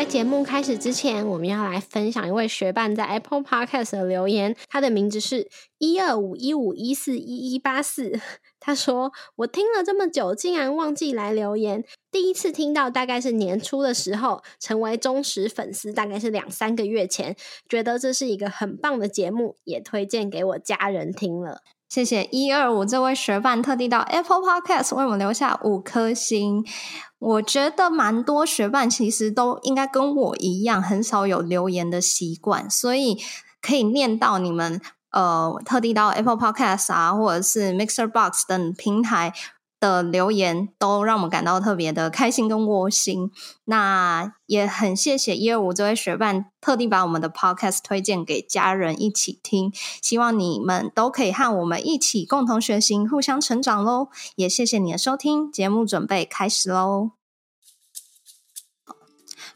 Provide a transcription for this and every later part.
在节目开始之前，我们要来分享一位学伴在 Apple Podcast 的留言，他的名字是一二五一五一四一一八四。他说：“我听了这么久，竟然忘记来留言。第一次听到大概是年初的时候，成为忠实粉丝大概是两三个月前，觉得这是一个很棒的节目，也推荐给我家人听了。谢谢一二五这位学伴特地到 Apple Podcast 为我们留下五颗星。我觉得蛮多学伴其实都应该跟我一样，很少有留言的习惯，所以可以念到你们。”呃，特地到 Apple Podcast 啊，或者是 Mixer Box 等平台的留言，都让我们感到特别的开心跟窝心。那也很谢谢一二五这位学伴，特地把我们的 Podcast 推荐给家人一起听。希望你们都可以和我们一起共同学习，互相成长喽。也谢谢你的收听，节目准备开始喽。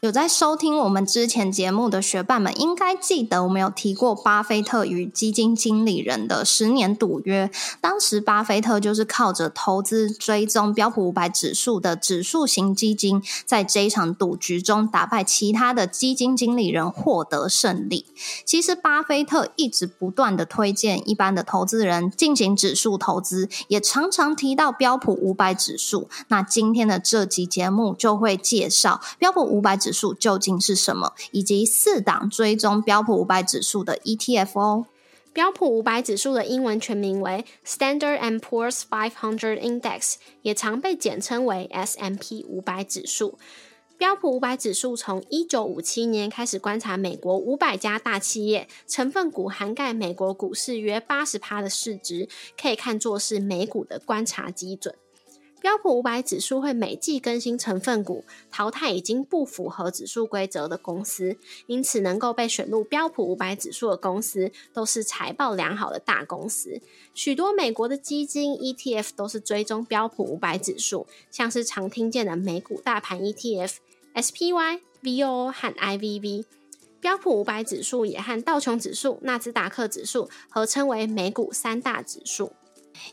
有在收听我们之前节目的学伴们，应该记得我们有提过巴菲特与基金经理人的十年赌约。当时巴菲特就是靠着投资追踪标普五百指数的指数型基金，在这一场赌局中打败其他的基金经理人，获得胜利。其实，巴菲特一直不断的推荐一般的投资人进行指数投资，也常常提到标普五百指数。那今天的这集节目就会介绍标普五百指。数究竟是什么？以及四档追踪标普五百指数的 ETF 哦。标普五百指数的英文全名为 Standard and Poor's 500 Index，也常被简称为 S&P 五百指数。标普五百指数从一九五七年开始观察美国五百家大企业，成分股涵盖美国股市约八十趴的市值，可以看作是美股的观察基准。标普五百指数会每季更新成分股，淘汰已经不符合指数规则的公司，因此能够被选入标普五百指数的公司都是财报良好的大公司。许多美国的基金 ETF 都是追踪标普五百指数，像是常听见的美股大盘 ETF SPY、VOO 和 IVV。标普五百指数也和道琼指数、纳斯达克指数合称为美股三大指数。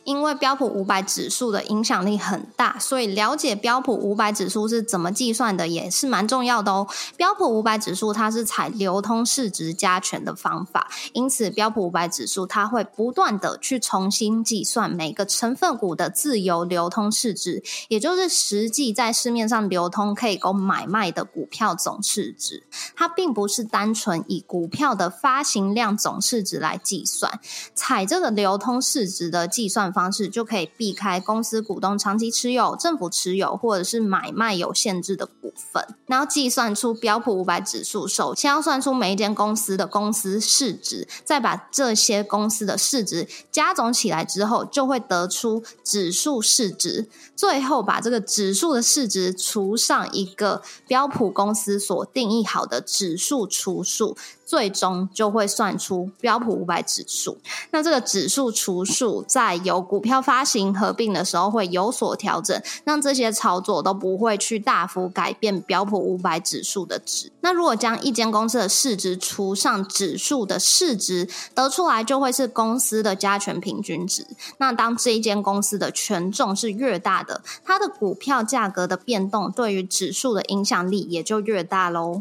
因为标普五百指数的影响力很大，所以了解标普五百指数是怎么计算的也是蛮重要的哦。标普五百指数它是采流通市值加权的方法，因此标普五百指数它会不断的去重新计算每个成分股的自由流通市值，也就是实际在市面上流通可以供买卖的股票总市值。它并不是单纯以股票的发行量总市值来计算，采这个流通市值的计。算方式就可以避开公司股东长期持有、政府持有或者是买卖有限制的股份，然后计算出标普五百指数。首先要算出每一间公司的公司市值，再把这些公司的市值加总起来之后，就会得出指数市值。最后把这个指数的市值除上一个标普公司所定义好的指数除数。最终就会算出标普五百指数。那这个指数除数在有股票发行合并的时候会有所调整，让这些操作都不会去大幅改变标普五百指数的值。那如果将一间公司的市值除上指数的市值，得出来就会是公司的加权平均值。那当这一间公司的权重是越大的，它的股票价格的变动对于指数的影响力也就越大喽。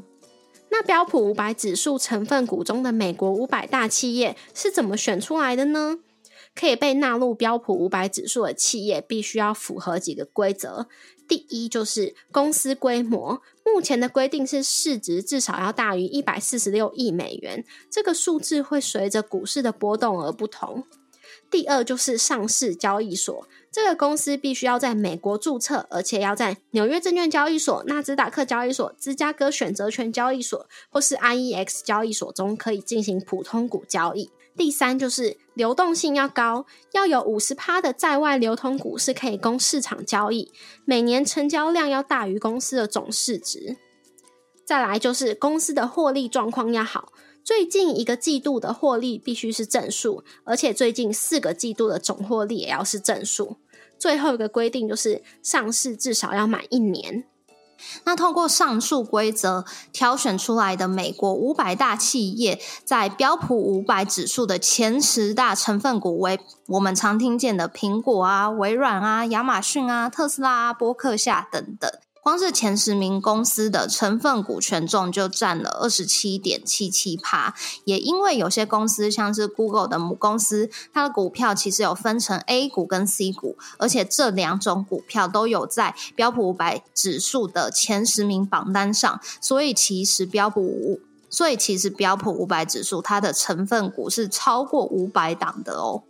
那标普五百指数成分股中的美国五百大企业是怎么选出来的呢？可以被纳入标普五百指数的企业，必须要符合几个规则。第一就是公司规模，目前的规定是市值至少要大于一百四十六亿美元，这个数字会随着股市的波动而不同。第二就是上市交易所。这个公司必须要在美国注册，而且要在纽约证券交易所、纳斯达克交易所、芝加哥选择权交易所或是 IEX 交易所中可以进行普通股交易。第三就是流动性要高，要有五十趴的在外流通股是可以供市场交易，每年成交量要大于公司的总市值。再来就是公司的获利状况要好。最近一个季度的获利必须是正数，而且最近四个季度的总获利也要是正数。最后一个规定就是上市至少要满一年。那通过上述规则挑选出来的美国五百大企业，在标普五百指数的前十大成分股为我们常听见的苹果啊、微软啊、亚马逊啊、特斯拉啊、波克夏等等。光是前十名公司的成分股权重就占了二十七点七七趴，也因为有些公司像是 Google 的母公司，它的股票其实有分成 A 股跟 C 股，而且这两种股票都有在标普五百指数的前十名榜单上，所以其实标普五，所以其实标普五百指数它的成分股是超过五百档的哦。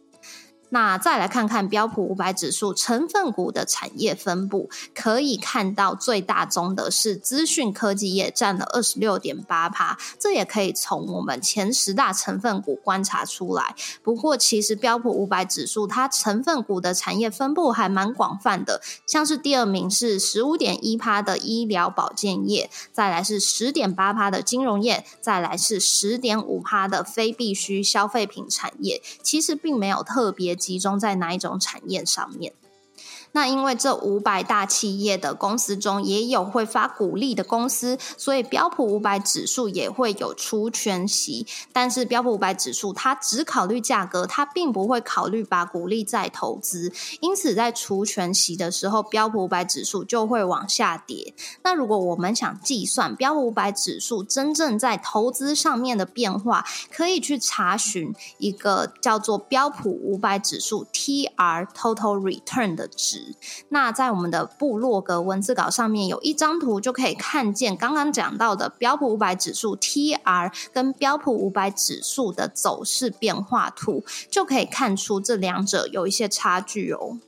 那再来看看标普五百指数成分股的产业分布，可以看到最大宗的是资讯科技业，占了二十六点八趴。这也可以从我们前十大成分股观察出来。不过，其实标普五百指数它成分股的产业分布还蛮广泛的，像是第二名是十五点一趴的医疗保健业，再来是十点八趴的金融业，再来是十点五趴的非必需消费品产业。其实并没有特别。集中在哪一种产业上面？那因为这五百大企业的公司中也有会发股利的公司，所以标普五百指数也会有除权息。但是标普五百指数它只考虑价格，它并不会考虑把股利再投资。因此在除权息的时候，标普五百指数就会往下跌。那如果我们想计算标普五百指数真正在投资上面的变化，可以去查询一个叫做标普五百指数 TR Total Return 的值。那在我们的部落格文字稿上面有一张图，就可以看见刚刚讲到的标普五百指数 TR 跟标普五百指数的走势变化图，就可以看出这两者有一些差距哦。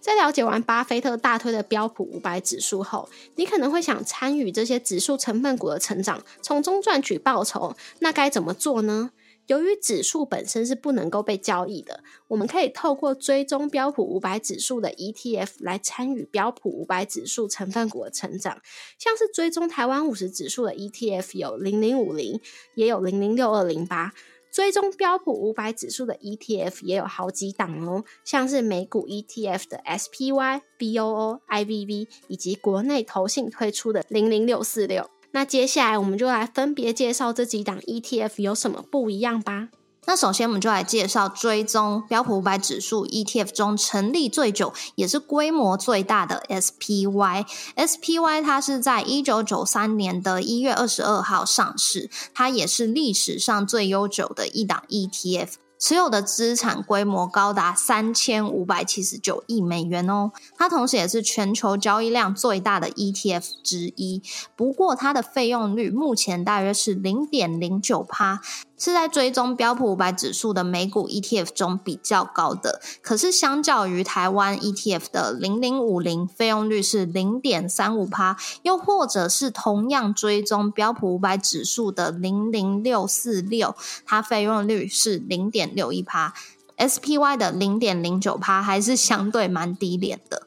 在了解完巴菲特大推的标普五百指数后，你可能会想参与这些指数成分股的成长，从中赚取报酬。那该怎么做呢？由于指数本身是不能够被交易的，我们可以透过追踪标普五百指数的 ETF 来参与标普五百指数成分股的成长。像是追踪台湾五十指数的 ETF 有零零五零，也有零零六二零八；追踪标普五百指数的 ETF 也有好几档哦，像是美股 ETF 的 SPY、BOO、IVV，以及国内投信推出的零零六四六。那接下来我们就来分别介绍这几档 ETF 有什么不一样吧。那首先我们就来介绍追踪标普五百指数 ETF 中成立最久也是规模最大的 SPY。SPY 它是在一九九三年的一月二十二号上市，它也是历史上最悠久的一档 ETF。持有的资产规模高达三千五百七十九亿美元哦，它同时也是全球交易量最大的 ETF 之一。不过，它的费用率目前大约是零点零九趴。是在追踪标普五百指数的美股 ETF 中比较高的，可是相较于台湾 ETF 的零零五零，费用率是零点三五趴，又或者是同样追踪标普五百指数的零零六四六，它费用率是零点六一趴，SPY 的零点零九趴还是相对蛮低廉的。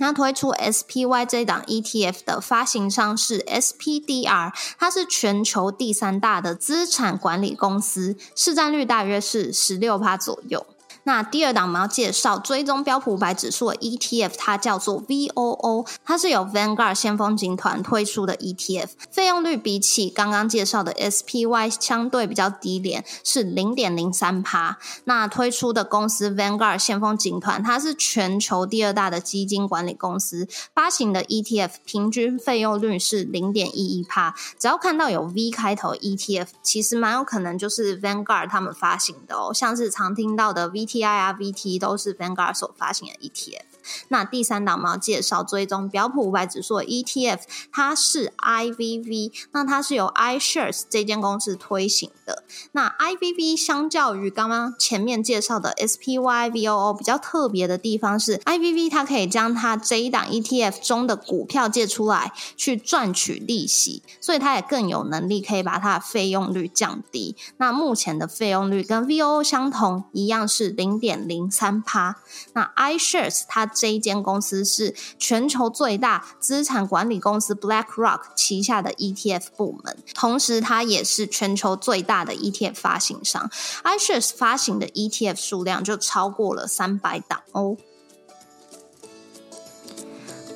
那推出 SPY 这档 ETF 的发行商是 SPDR，它是全球第三大的资产管理公司，市占率大约是十六趴左右。那第二档我们要介绍追踪标普五百指数的 ETF，它叫做 VOO，它是由 Vanguard 先锋集团推出的 ETF，费用率比起刚刚介绍的 SPY 相对比较低廉，是零点零三趴。那推出的公司 Vanguard 先锋集团，它是全球第二大的基金管理公司，发行的 ETF 平均费用率是零点一一趴。只要看到有 V 开头 ETF，其实蛮有可能就是 Vanguard 他们发行的哦，像是常听到的 VT。T I R V T 都是 Vanguard 所发行的 E T F。那第三档我们要介绍追踪标普五百指数的 ETF，它是 IVV，那它是由 iShares 这间公司推行的。那 IVV 相较于刚刚前面介绍的 SPY、VOO 比较特别的地方是，IVV 它可以将它这一档 ETF 中的股票借出来去赚取利息，所以它也更有能力可以把它的费用率降低。那目前的费用率跟 VOO 相同，一样是零点零三趴。那 iShares 它这一间公司是全球最大资产管理公司 BlackRock 旗下的 ETF 部门，同时它也是全球最大的 ETF 发行商。iShares 发行的 ETF 数量就超过了三百档哦。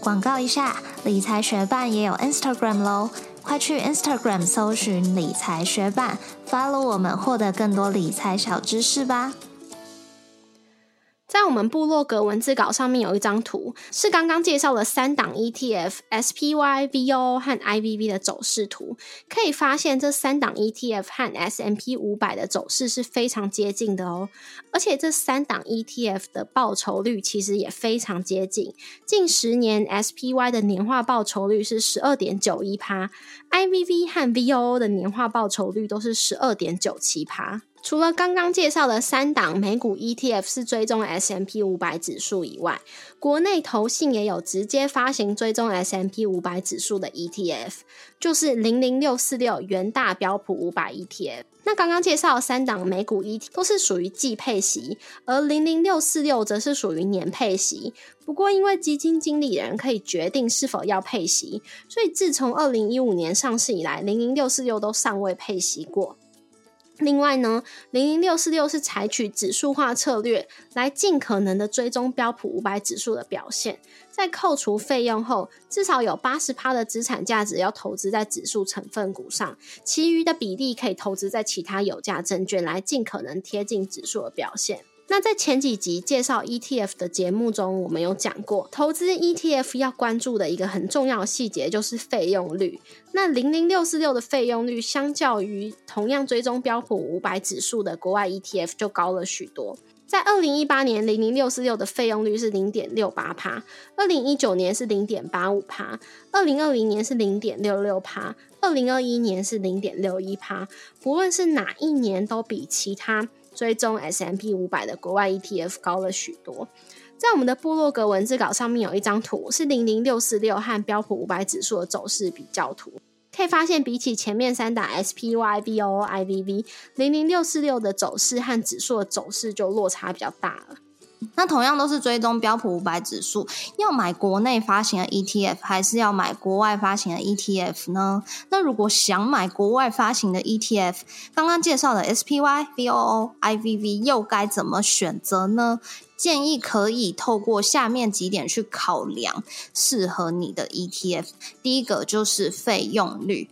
广告一下，理财学办也有 Instagram 喽，快去 Instagram 搜寻理财学办，follow 我们，获得更多理财小知识吧。在我们部落格文字稿上面有一张图，是刚刚介绍的三档 ETF SPY、VO 和 IVV 的走势图。可以发现，这三档 ETF 和 S&P 五百的走势是非常接近的哦。而且，这三档 ETF 的报酬率其实也非常接近。近十年 SPY 的年化报酬率是十二点九一趴，IVV 和 VO 的年化报酬率都是十二点九七趴。除了刚刚介绍的三档美股 ETF 是追踪 S M P 五百指数以外，国内投信也有直接发行追踪 S M P 五百指数的 ETF，就是零零六四六元大标普五百 ETF。那刚刚介绍三档美股 ETF 都是属于季配息，而零零六四六则是属于年配息。不过，因为基金经理人可以决定是否要配息，所以自从二零一五年上市以来，零零六四六都尚未配息过。另外呢，零零六四六是采取指数化策略，来尽可能的追踪标普五百指数的表现。在扣除费用后，至少有八十趴的资产价值要投资在指数成分股上，其余的比例可以投资在其他有价证券，来尽可能贴近指数的表现。那在前几集介绍 ETF 的节目中，我们有讲过，投资 ETF 要关注的一个很重要的细节就是费用率。那零零六四六的费用率，相较于同样追踪标普五百指数的国外 ETF 就高了许多。在二零一八年，零零六四六的费用率是零点六八趴，二零一九年是零点八五趴，二零二零年是零点六六趴，二零二一年是零点六一趴。不论是哪一年，都比其他。追踪 S M P 五百的国外 E T F 高了许多。在我们的部落格文字稿上面有一张图，是零零六四六和标普五百指数的走势比较图。可以发现，比起前面三档 S P Y、V O、I V V，零零六四六的走势和指数的走势就落差比较大了。那同样都是追踪标普五百指数，要买国内发行的 ETF 还是要买国外发行的 ETF 呢？那如果想买国外发行的 ETF，刚刚介绍的 SPY、VOO、IVV 又该怎么选择呢？建议可以透过下面几点去考量适合你的 ETF。第一个就是费用率。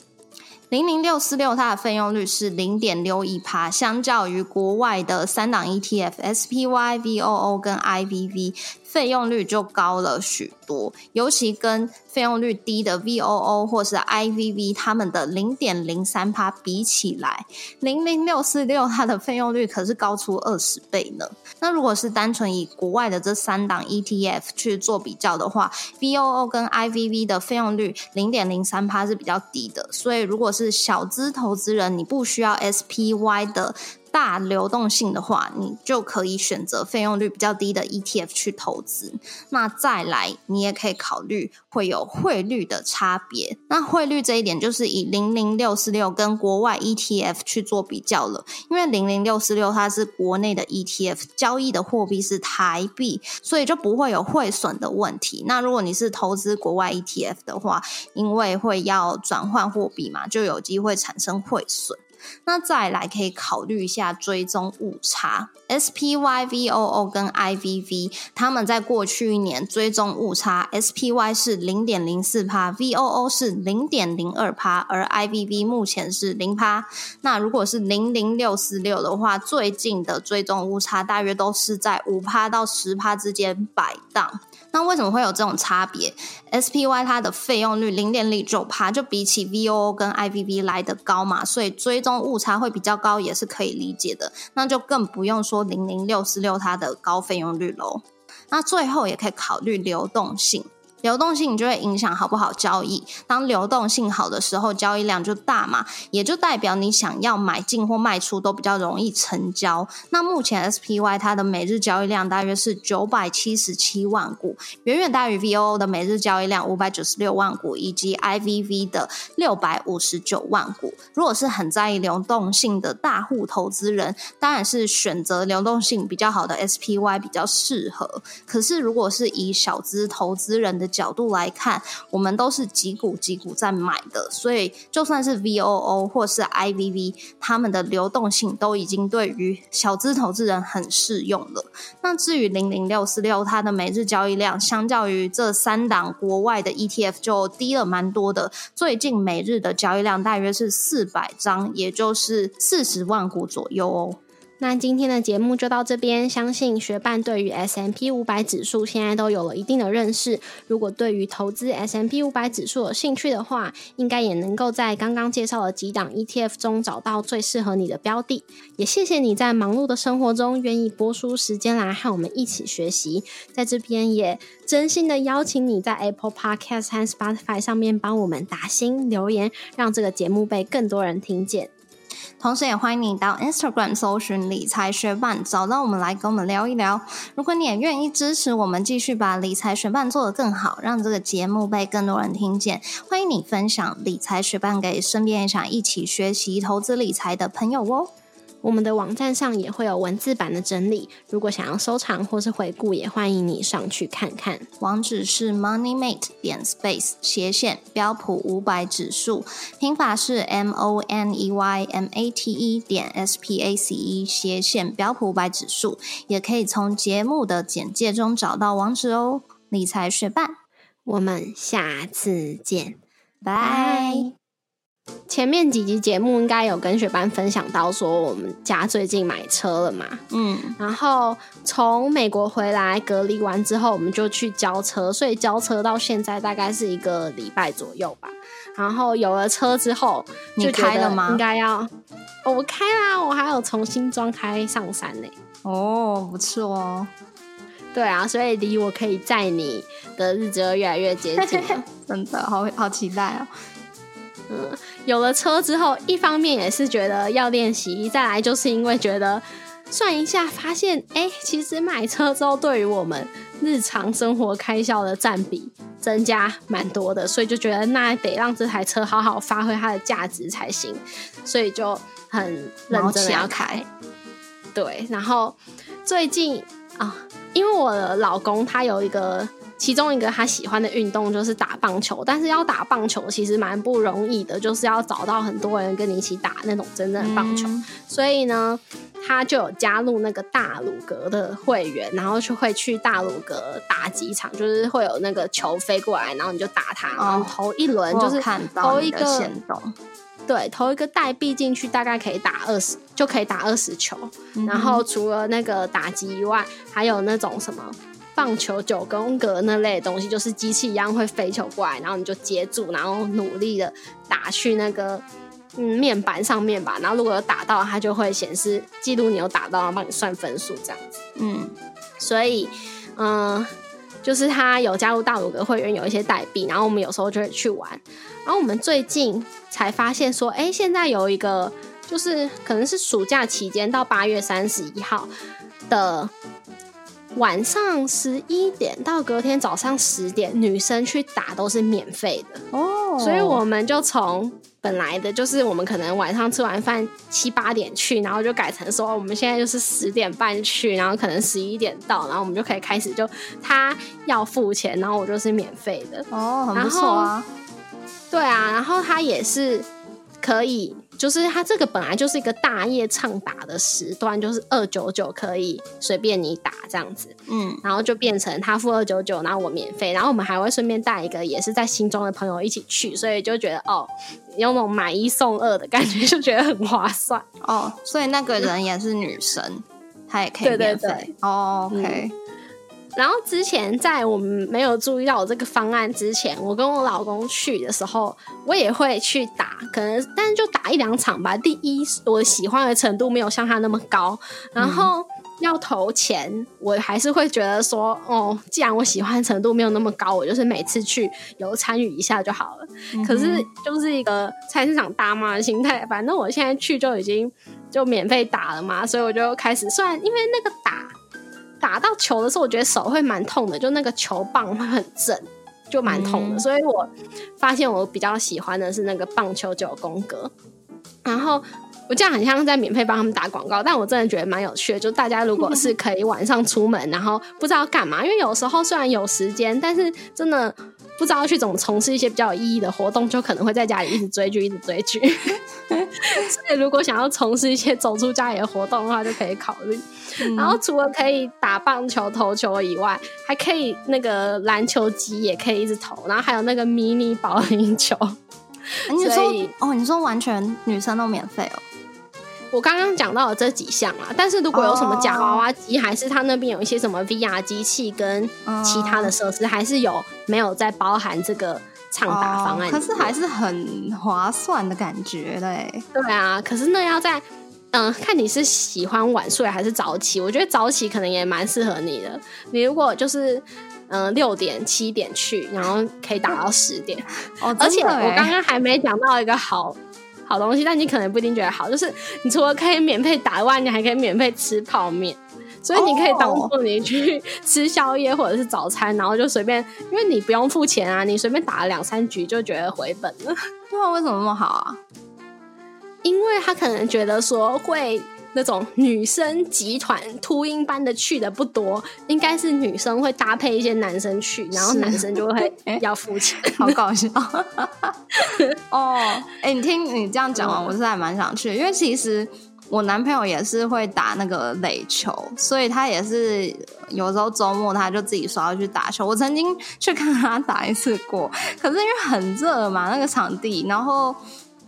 零零六四六，它的费用率是零点六一趴，相较于国外的三档 ETF SPY、VOO 跟 IVV。费用率就高了许多，尤其跟费用率低的 VOO 或是 IVV，他们的零点零三趴比起来，零零六四六它的费用率可是高出二十倍呢。那如果是单纯以国外的这三档 ETF 去做比较的话，VOO 跟 IVV 的费用率零点零三趴是比较低的，所以如果是小资投资人，你不需要 SPY 的。大流动性的话，你就可以选择费用率比较低的 ETF 去投资。那再来，你也可以考虑会有汇率的差别。那汇率这一点，就是以零零六四六跟国外 ETF 去做比较了。因为零零六四六它是国内的 ETF，交易的货币是台币，所以就不会有汇损的问题。那如果你是投资国外 ETF 的话，因为会要转换货币嘛，就有机会产生汇损。那再来可以考虑一下追踪误差，SPY、VOO 跟 IVV，他们在过去一年追踪误差，SPY 是零点零四帕，VOO 是零点零二帕，而 IVV 目前是零帕。那如果是零零六四六的话，最近的追踪误差大约都是在五帕到十帕之间摆荡。那为什么会有这种差别？SPY 它的费用率零点零九帕，就比起 VOO 跟 IVV 来的高嘛，所以追踪误差会比较高，也是可以理解的。那就更不用说零零六四六它的高费用率喽。那最后也可以考虑流动性。流动性就会影响好不好交易。当流动性好的时候，交易量就大嘛，也就代表你想要买进或卖出都比较容易成交。那目前 SPY 它的每日交易量大约是九百七十七万股，远远大于 VOO 的每日交易量五百九十六万股，以及 IVV 的六百五十九万股。如果是很在意流动性的大户投资人，当然是选择流动性比较好的 SPY 比较适合。可是如果是以小资投资人的角度来看，我们都是几股几股在买的，所以就算是 VOO 或是 IVV，他们的流动性都已经对于小资投资人很适用了。那至于零零六四六，它的每日交易量相较于这三档国外的 ETF 就低了蛮多的，最近每日的交易量大约是四百张，也就是四十万股左右哦。那今天的节目就到这边，相信学伴对于 S M P 五百指数现在都有了一定的认识。如果对于投资 S M P 五百指数有兴趣的话，应该也能够在刚刚介绍的几档 E T F 中找到最适合你的标的。也谢谢你在忙碌的生活中愿意拨出时间来和我们一起学习。在这边也真心的邀请你在 Apple Podcast 和 Spotify 上面帮我们打新留言，让这个节目被更多人听见。同时，也欢迎你到 Instagram 搜寻理财学伴，找到我们来跟我们聊一聊。如果你也愿意支持我们，继续把理财学伴做得更好，让这个节目被更多人听见，欢迎你分享理财学伴给身边想一起学习投资理财的朋友哦。我们的网站上也会有文字版的整理，如果想要收藏或是回顾，也欢迎你上去看看。网址是 moneymate 点 space 斜线标普五百指数，拼法是 m o n e y m a t e 点 s p a c e 斜线标普五百指数，也可以从节目的简介中找到网址哦。理财学伴，我们下次见，拜。前面几集节目应该有跟学班分享到，说我们家最近买车了嘛，嗯，然后从美国回来隔离完之后，我们就去交车，所以交车到现在大概是一个礼拜左右吧。然后有了车之后，你开了吗？应该要，我开啦，我还有重新装开上山呢。哦，不错哦。对啊，所以离我可以载你的日子越来越接近了，真的好好期待哦。嗯，有了车之后，一方面也是觉得要练习，再来就是因为觉得算一下，发现哎，其实买车之后对于我们日常生活开销的占比增加蛮多的，所以就觉得那得让这台车好好发挥它的价值才行，所以就很认真的要开。对，然后最近啊，因为我的老公他有一个。其中一个他喜欢的运动就是打棒球，但是要打棒球其实蛮不容易的，就是要找到很多人跟你一起打那种真正的棒球。所以呢，他就有加入那个大鲁格的会员，然后就会去大鲁格打几场，就是会有那个球飞过来，然后你就打它，然后投一轮就是投一个对，投一个代币进去，大概可以打二十，就可以打二十球。然后除了那个打击以外，还有那种什么。棒球九宫格那类的东西，就是机器一样会飞球过来，然后你就接住，然后努力的打去那个嗯面板上面吧。然后如果有打到，它就会显示记录你有打到，然后帮你算分数这样子。嗯，所以嗯，就是他有加入大鲁格会员，有一些代币，然后我们有时候就会去玩。然后我们最近才发现说，哎，现在有一个就是可能是暑假期间到八月三十一号的。晚上十一点到隔天早上十点，女生去打都是免费的哦，所以我们就从本来的就是我们可能晚上吃完饭七八点去，然后就改成说我们现在就是十点半去，然后可能十一点到，然后我们就可以开始就他要付钱，然后我就是免费的哦，很不错啊。对啊，然后他也是可以。就是它这个本来就是一个大夜唱打的时段，就是二九九可以随便你打这样子，嗯，然后就变成他付二九九，然后我免费，然后我们还会顺便带一个也是在心中的朋友一起去，所以就觉得哦，有那种买一送二的感觉，就觉得很划算哦。所以那个人也是女生，她也可以免费哦。OK。然后之前在我们没有注意到我这个方案之前，我跟我老公去的时候，我也会去打，可能但是就打一两场吧。第一，我喜欢的程度没有像他那么高，然后要投钱，我还是会觉得说，哦，既然我喜欢程度没有那么高，我就是每次去有参与一下就好了。可是就是一个菜市场大妈的心态，反正我现在去就已经就免费打了嘛，所以我就开始算，因为那个打。打到球的时候，我觉得手会蛮痛的，就那个球棒会很震，就蛮痛的。所以我发现我比较喜欢的是那个棒球九宫格。然后我这样很像在免费帮他们打广告，但我真的觉得蛮有趣的。就大家如果是可以晚上出门，然后不知道干嘛，因为有时候虽然有时间，但是真的不知道去怎么从事一些比较有意义的活动，就可能会在家里一直追剧，一直追剧。所以如果想要从事一些走出家里的活动的话，就可以考虑。然后除了可以打棒球、投球以外，还可以那个篮球机也可以一直投，然后还有那个迷你保龄球。你说哦，你说完全女生都免费哦？我刚刚讲到了这几项啊，但是如果有什么假娃娃机，还是他那边有一些什么 VR 机器跟其他的设施，还是有没有在包含这个畅达方案？可是还是很划算的感觉嘞。对啊，可是那要在嗯，看你是喜欢晚睡还是早起。我觉得早起可能也蛮适合你的。你如果就是嗯六点七点去，然后可以打到十点。哦，而且我刚刚还没讲到一个好。好东西，但你可能不一定觉得好。就是你除了可以免费打外，你还可以免费吃泡面，所以你可以当做你去吃宵夜或者是早餐，然后就随便，因为你不用付钱啊，你随便打了两三局就觉得回本了。对啊，为什么那么好啊？因为他可能觉得说会。那种女生集团秃鹰般的去的不多，应该是女生会搭配一些男生去，然后男生就会要付钱，好搞笑。哦，哎，你听你这样讲完，我是还蛮想去，因为其实我男朋友也是会打那个垒球，所以他也是有时候周末他就自己说要去打球。我曾经去看他打一次过，可是因为很热嘛，那个场地，然后。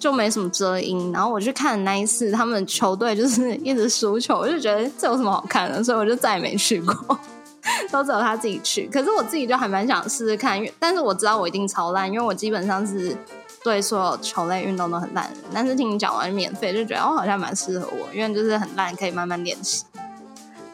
就没什么遮阴，然后我去看那一次，他们球队就是一直输球，我就觉得这有什么好看的，所以我就再也没去过，都只有他自己去。可是我自己就还蛮想试试看，因为但是我知道我一定超烂，因为我基本上是对所有球类运动都很烂。但是听你讲完免费，就觉得哦好像蛮适合我，因为就是很烂，可以慢慢练习。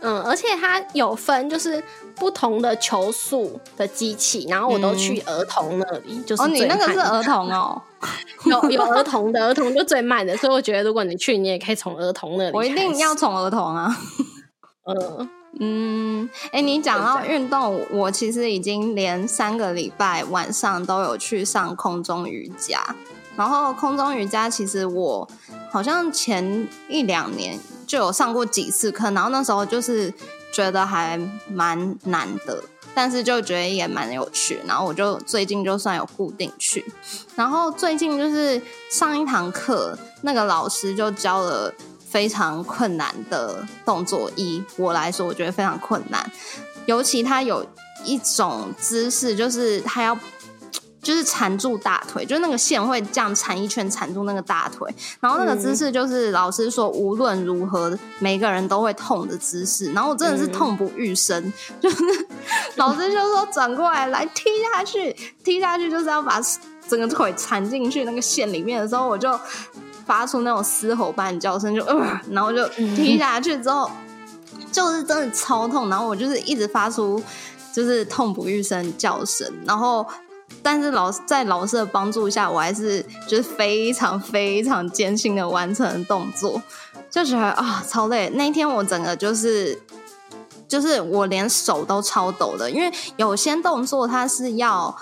嗯，而且它有分就是不同的球速的机器，然后我都去儿童那里，就是哦，你那个是儿童哦，有有儿童的，儿童就最慢的，所以我觉得如果你去，你也可以从儿童那里，我一定要从儿童啊。嗯 嗯，哎，你讲到运动，我其实已经连三个礼拜晚上都有去上空中瑜伽，然后空中瑜伽其实我好像前一两年。就有上过几次课，然后那时候就是觉得还蛮难的，但是就觉得也蛮有趣，然后我就最近就算有固定去，然后最近就是上一堂课，那个老师就教了非常困难的动作，以我来说，我觉得非常困难，尤其他有一种姿势，就是他要。就是缠住大腿，就是那个线会这样缠一圈，缠住那个大腿。然后那个姿势就是老师说无论如何每个人都会痛的姿势。然后我真的是痛不欲生，就是 老师就说转过来来踢下去，踢下去就是要把整个腿缠进去那个线里面的时候，我就发出那种嘶吼般的叫声，就呃，然后就踢下去之后就是真的超痛，然后我就是一直发出就是痛不欲生叫声，然后。但是老在老师的帮助下，我还是就是非常非常艰辛的完成动作，就觉得啊超累。那一天我整个就是就是我连手都超抖的，因为有些动作它是要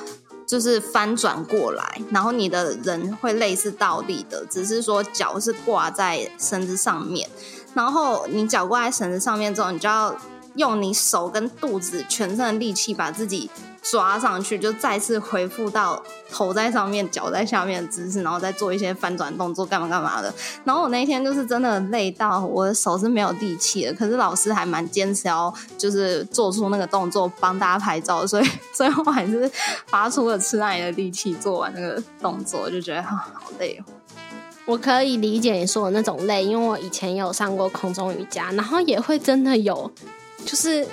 就是翻转过来，然后你的人会类似倒立的，只是说脚是挂在绳子上面，然后你脚挂在绳子上面之后，你就要用你手跟肚子全身的力气把自己。抓上去，就再次恢复到头在上面、脚在下面的姿势，然后再做一些翻转动作，干嘛干嘛的。然后我那天就是真的累到我的手是没有力气的，可是老师还蛮坚持要就是做出那个动作帮大家拍照，所以 最后还是发出了吃奶的力气做完那个动作，就觉得好累哦。我可以理解你说的那种累，因为我以前也有上过空中瑜伽，然后也会真的有就是。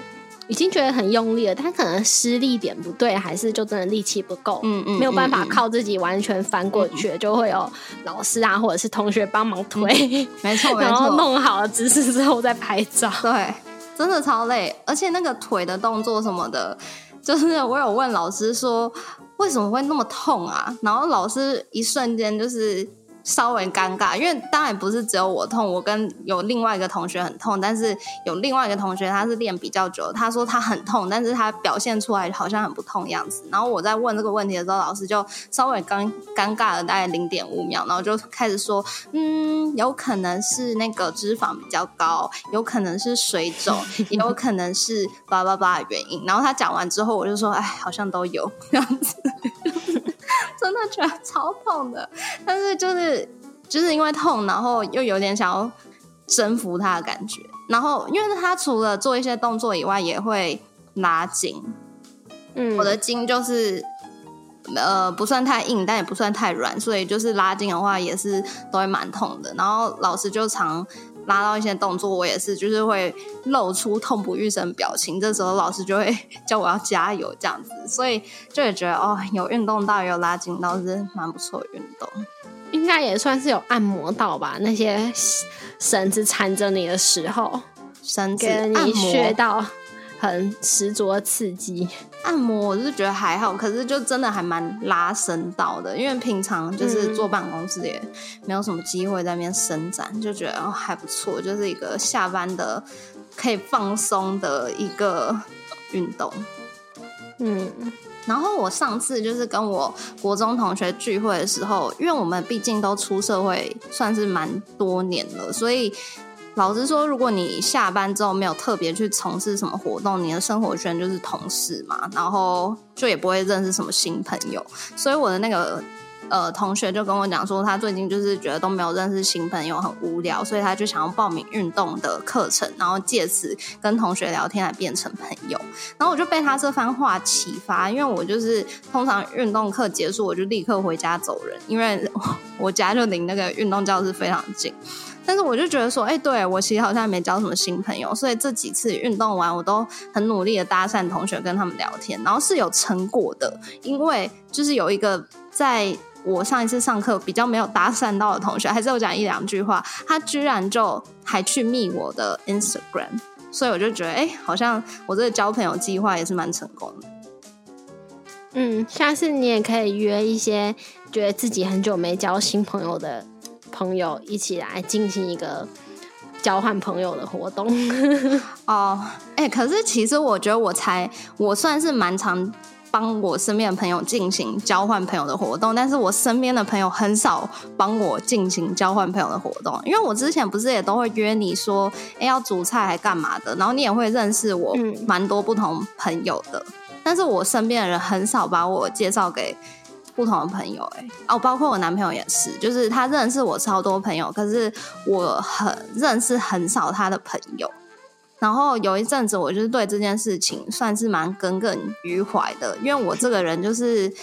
已经觉得很用力了，但可能施力点不对，还是就真的力气不够，嗯嗯，没有办法靠自己完全翻过去，就会有老师啊或者是同学帮忙推，没错，然后弄好了姿势之后再拍照，对，真的超累，而且那个腿的动作什么的，就是我有问老师说为什么会那么痛啊，然后老师一瞬间就是稍微尴尬，因为当然不是只有我痛，我跟有另外一个同学很痛，但是有另外一个同学他是练比较久，他说他很痛，但是他表现出来好像很不痛样子。然后我在问这个问题的时候，老师就稍微尴尴尬了大概零点五秒，然后就开始说，嗯，有可能是那个脂肪比较高，有可能是水肿，也 有可能是叭叭叭的原因。然后他讲完之后，我就说，哎，好像都有这样子。真的觉得超痛的，但是就是就是因为痛，然后又有点想要征服他的感觉。然后，因为他除了做一些动作以外，也会拉筋。嗯，我的筋就是呃不算太硬，但也不算太软，所以就是拉筋的话也是都会蛮痛的。然后老师就常拉到一些动作，我也是就是会露出痛不欲生表情。这时候老师就会 叫我要加油这样子，所以就也觉得哦，有运动到，有拉筋到，是蛮不错的运动。应该也算是有按摩到吧？那些绳子缠着你的时候，绳子给你穴道很十足的刺激。按摩我是觉得还好，可是就真的还蛮拉伸到的，因为平常就是坐办公室也没有什么机会在那边伸展，就觉得哦还不错，就是一个下班的可以放松的一个运动。嗯，然后我上次就是跟我国中同学聚会的时候，因为我们毕竟都出社会算是蛮多年了，所以。老实说，如果你下班之后没有特别去从事什么活动，你的生活圈就是同事嘛，然后就也不会认识什么新朋友。所以我的那个呃同学就跟我讲说，他最近就是觉得都没有认识新朋友，很无聊，所以他就想要报名运动的课程，然后借此跟同学聊天来变成朋友。然后我就被他这番话启发，因为我就是通常运动课结束我就立刻回家走人，因为 我家就离那个运动教室非常近。但是我就觉得说，哎，对我其实好像没交什么新朋友，所以这几次运动完，我都很努力的搭讪同学，跟他们聊天，然后是有成果的。因为就是有一个在我上一次上课比较没有搭讪到的同学，还是有讲一两句话，他居然就还去密我的 Instagram，所以我就觉得，哎，好像我这个交朋友计划也是蛮成功的。嗯，下次你也可以约一些觉得自己很久没交新朋友的。朋友一起来进行一个交换朋友的活动 哦，哎，可是其实我觉得我才我算是蛮常帮我身边的朋友进行交换朋友的活动，但是我身边的朋友很少帮我进行交换朋友的活动，因为我之前不是也都会约你说，哎，要煮菜还干嘛的，然后你也会认识我蛮多不同朋友的，但是我身边的人很少把我介绍给。不同的朋友，哎，哦，包括我男朋友也是，就是他认识我超多朋友，可是我很认识很少他的朋友。然后有一阵子，我就是对这件事情算是蛮耿耿于怀的，因为我这个人就是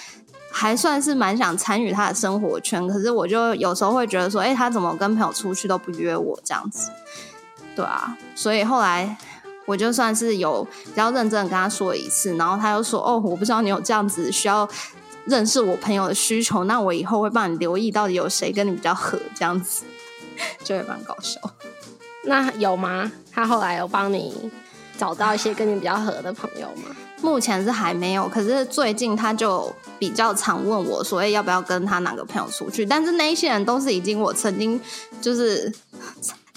还算是蛮想参与他的生活圈，可是我就有时候会觉得说，哎，他怎么跟朋友出去都不约我这样子？对啊，所以后来我就算是有比较认真跟他说一次，然后他又说，哦，我不知道你有这样子需要。认识我朋友的需求，那我以后会帮你留意到底有谁跟你比较合，这样子就会蛮搞笑。那有吗？他后来有帮你找到一些跟你比较合的朋友吗？目前是还没有，可是最近他就比较常问我，所以要不要跟他哪个朋友出去？但是那一些人都是已经我曾经就是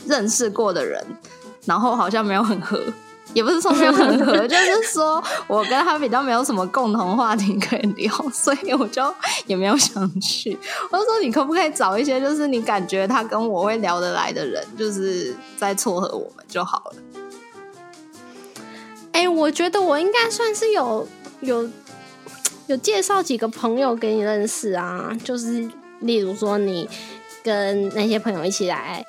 认识过的人，然后好像没有很合。也不是说没有很合，就是说我跟他比较没有什么共同话题可以聊，所以我就也没有想去。我就说你可不可以找一些，就是你感觉他跟我会聊得来的人，就是在撮合我们就好了。哎，我觉得我应该算是有有有介绍几个朋友给你认识啊，就是例如说你跟那些朋友一起来。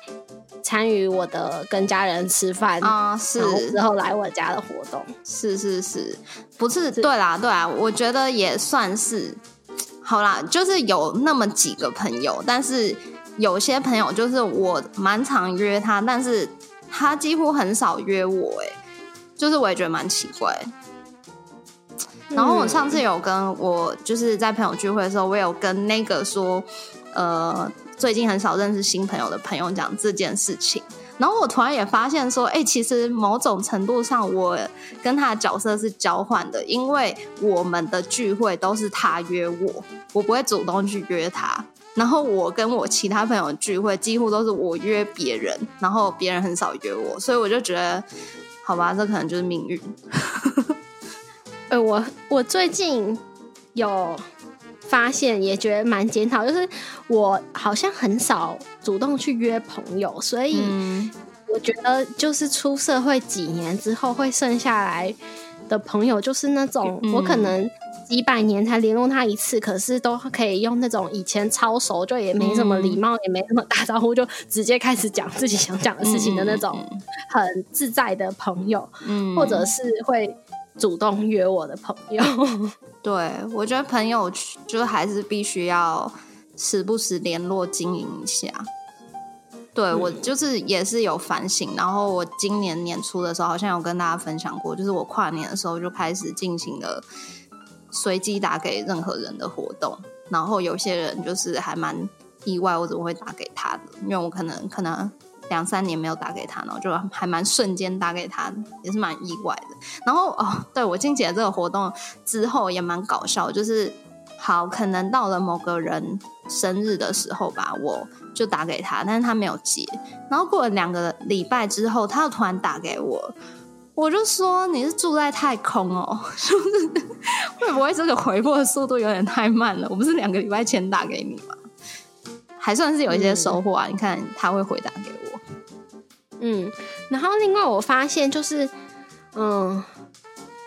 参与我的跟家人吃饭啊，是。之后来我家的活动，是是是，不是对啦对啦，我觉得也算是。好啦，就是有那么几个朋友，但是有些朋友就是我蛮常约他，但是他几乎很少约我，哎，就是我也觉得蛮奇怪。然后我上次有跟我就是在朋友聚会的时候，我有跟那个说，呃。最近很少认识新朋友的朋友讲这件事情，然后我突然也发现说，哎，其实某种程度上，我跟他的角色是交换的，因为我们的聚会都是他约我，我不会主动去约他，然后我跟我其他朋友聚会，几乎都是我约别人，然后别人很少约我，所以我就觉得，好吧，这可能就是命运。呃，我我最近有发现，也觉得蛮检讨，就是我好像很少主动去约朋友，所以我觉得就是出社会几年之后，会剩下来的朋友，就是那种我可能几百年才联络他一次，可是都可以用那种以前超熟，就也没什么礼貌，也没什么打招呼，就直接开始讲自己想讲的事情的那种很自在的朋友，或者是会。主动约我的朋友，对我觉得朋友就还是必须要时不时联络经营一下。对我就是也是有反省，然后我今年年初的时候好像有跟大家分享过，就是我跨年的时候就开始进行了随机打给任何人的活动，然后有些人就是还蛮意外我怎么会打给他的，因为我可能可能。两三年没有打给他，然后就还蛮瞬间打给他，也是蛮意外的。然后哦，对我进姐这个活动之后也蛮搞笑，就是好可能到了某个人生日的时候吧，我就打给他，但是他没有接。然后过了两个礼拜之后，他又突然打给我，我就说你是住在太空哦，是不是？会不会这个回复的速度有点太慢了？我不是两个礼拜前打给你吗？还算是有一些收获啊！你看他会回答给我。嗯，然后另外我发现就是，嗯，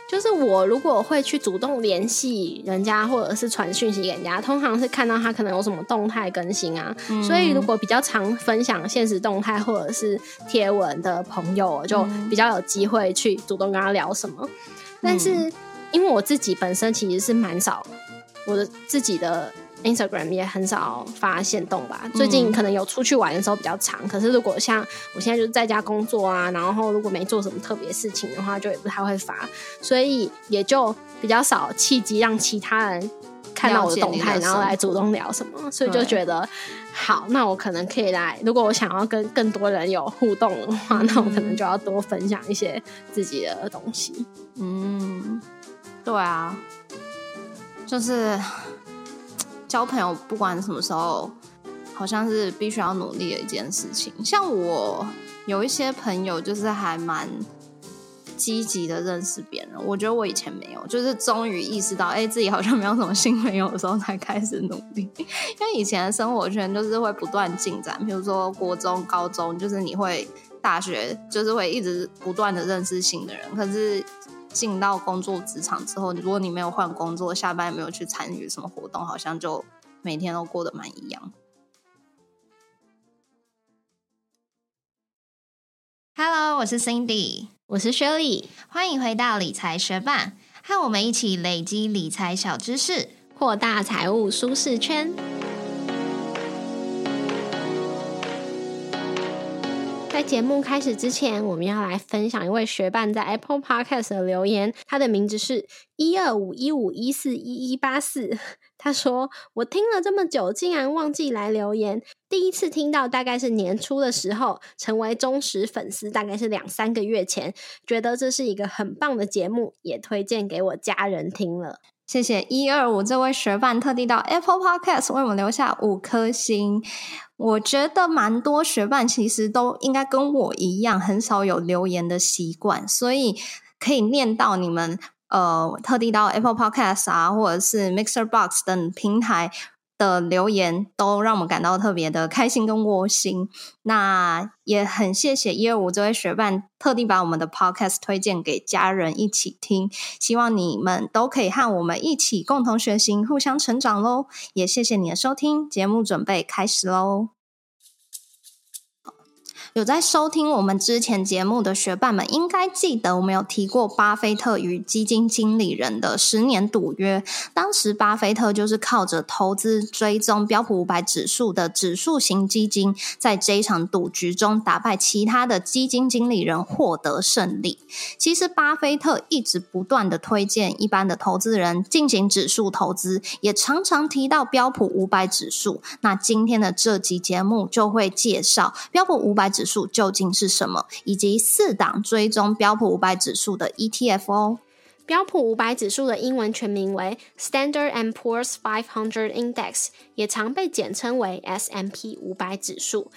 就是我如果会去主动联系人家，或者是传讯息给人家，通常是看到他可能有什么动态更新啊，所以如果比较常分享现实动态或者是贴文的朋友，我就比较有机会去主动跟他聊什么。但是因为我自己本身其实是蛮少我的自己的。Instagram 也很少发现动吧，最近可能有出去玩的时候比较长。可是如果像我现在就是在家工作啊，然后如果没做什么特别事情的话，就也不太会发，所以也就比较少契机让其他人看到我的动态，然后来主动聊什么。所以就觉得好，那我可能可以来。如果我想要跟更多人有互动的话，那我可能就要多分享一些自己的东西。嗯，对啊，就是。交朋友不管什么时候，好像是必须要努力的一件事情。像我有一些朋友，就是还蛮积极的认识别人。我觉得我以前没有，就是终于意识到，哎，自己好像没有什么新朋友的时候，才开始努力。因为以前的生活圈就是会不断进展，比如说国中、高中，就是你会大学，就是会一直不断的认识新的人。可是进到工作职场之后，如果你没有换工作，下班也没有去参与什么活动，好像就每天都过得蛮一样。Hello，我是 Cindy，我是 Shirley，欢迎回到理财学霸，和我们一起累积理财小知识，扩大财务舒适圈。在节目开始之前，我们要来分享一位学伴在 Apple Podcast 的留言。他的名字是一二五一五一四一一八四。他说：“我听了这么久，竟然忘记来留言。第一次听到，大概是年初的时候，成为忠实粉丝，大概是两三个月前。觉得这是一个很棒的节目，也推荐给我家人听了。谢谢一二五这位学伴特地到 Apple Podcast 为我们留下五颗星。”我觉得蛮多学伴其实都应该跟我一样，很少有留言的习惯，所以可以念到你们呃特地到 Apple Podcast 啊，或者是 Mixer Box 等平台。的留言都让我们感到特别的开心跟窝心。那也很谢谢一二五这位学伴特地把我们的 podcast 推荐给家人一起听，希望你们都可以和我们一起共同学习，互相成长喽。也谢谢你的收听，节目准备开始喽。有在收听我们之前节目的学伴们，应该记得我们有提过巴菲特与基金经理人的十年赌约。当时巴菲特就是靠着投资追踪标普五百指数的指数型基金，在这一场赌局中打败其他的基金经理人，获得胜利。其实，巴菲特一直不断的推荐一般的投资人进行指数投资，也常常提到标普五百指数。那今天的这集节目就会介绍标普五百指。指数究竟是什么？以及四档追踪标普五百指数的 ETF 哦。标普五百指数的英文全名为 Standard and Poor's 500 Index，也常被简称为 S&P 五百指数。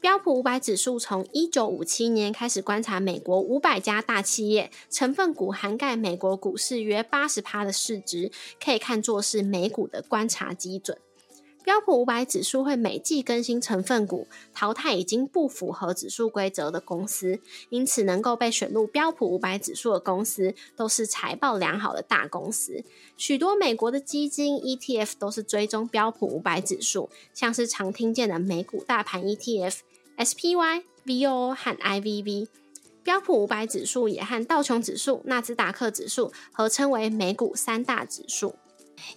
标普五百指数从一九五七年开始观察美国五百家大企业，成分股涵盖美国股市约八十趴的市值，可以看作是美股的观察基准。标普五百指数会每季更新成分股，淘汰已经不符合指数规则的公司，因此能够被选入标普五百指数的公司，都是财报良好的大公司。许多美国的基金 ETF 都是追踪标普五百指数，像是常听见的美股大盘 ETF SPY、VOO 和 IVV。标普五百指数也和道琼指数、纳斯达克指数合称为美股三大指数。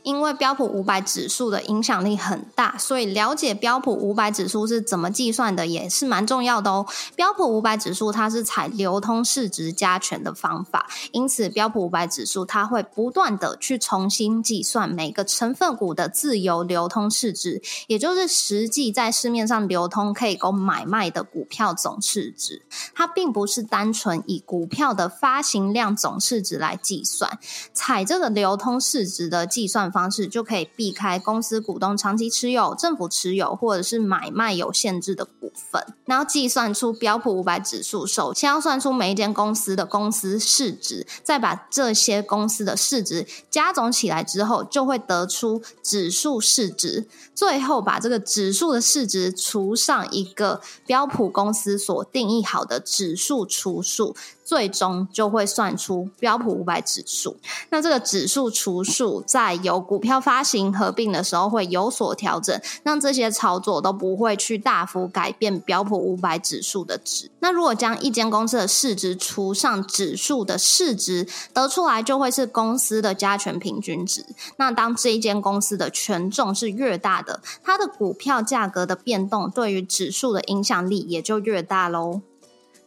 因为标普五百指数的影响力很大，所以了解标普五百指数是怎么计算的也是蛮重要的哦。标普五百指数它是采流通市值加权的方法，因此标普五百指数它会不断的去重新计算每个成分股的自由流通市值，也就是实际在市面上流通可以供买卖的股票总市值。它并不是单纯以股票的发行量总市值来计算，采这个流通市值的计。算算方式就可以避开公司股东长期持有、政府持有或者是买卖有限制的股份，然后计算出标普五百指数。首先要算出每一间公司的公司市值，再把这些公司的市值加总起来之后，就会得出指数市值。最后把这个指数的市值除上一个标普公司所定义好的指数除数。最终就会算出标普五百指数。那这个指数除数在有股票发行合并的时候会有所调整，让这些操作都不会去大幅改变标普五百指数的值。那如果将一间公司的市值除上指数的市值，得出来就会是公司的加权平均值。那当这一间公司的权重是越大的，它的股票价格的变动对于指数的影响力也就越大喽。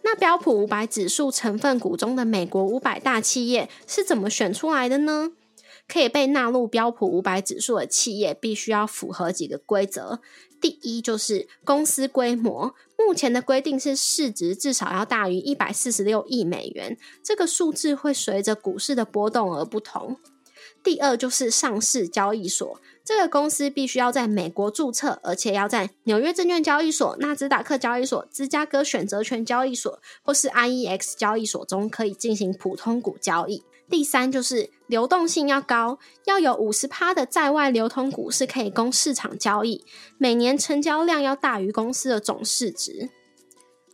那标普五百指数成分股中的美国五百大企业是怎么选出来的呢？可以被纳入标普五百指数的企业，必须要符合几个规则。第一就是公司规模，目前的规定是市值至少要大于一百四十六亿美元，这个数字会随着股市的波动而不同。第二就是上市交易所。这个公司必须要在美国注册，而且要在纽约证券交易所、纳斯达克交易所、芝加哥选择权交易所或是 IEX 交易所中可以进行普通股交易。第三就是流动性要高，要有五十趴的在外流通股是可以供市场交易，每年成交量要大于公司的总市值。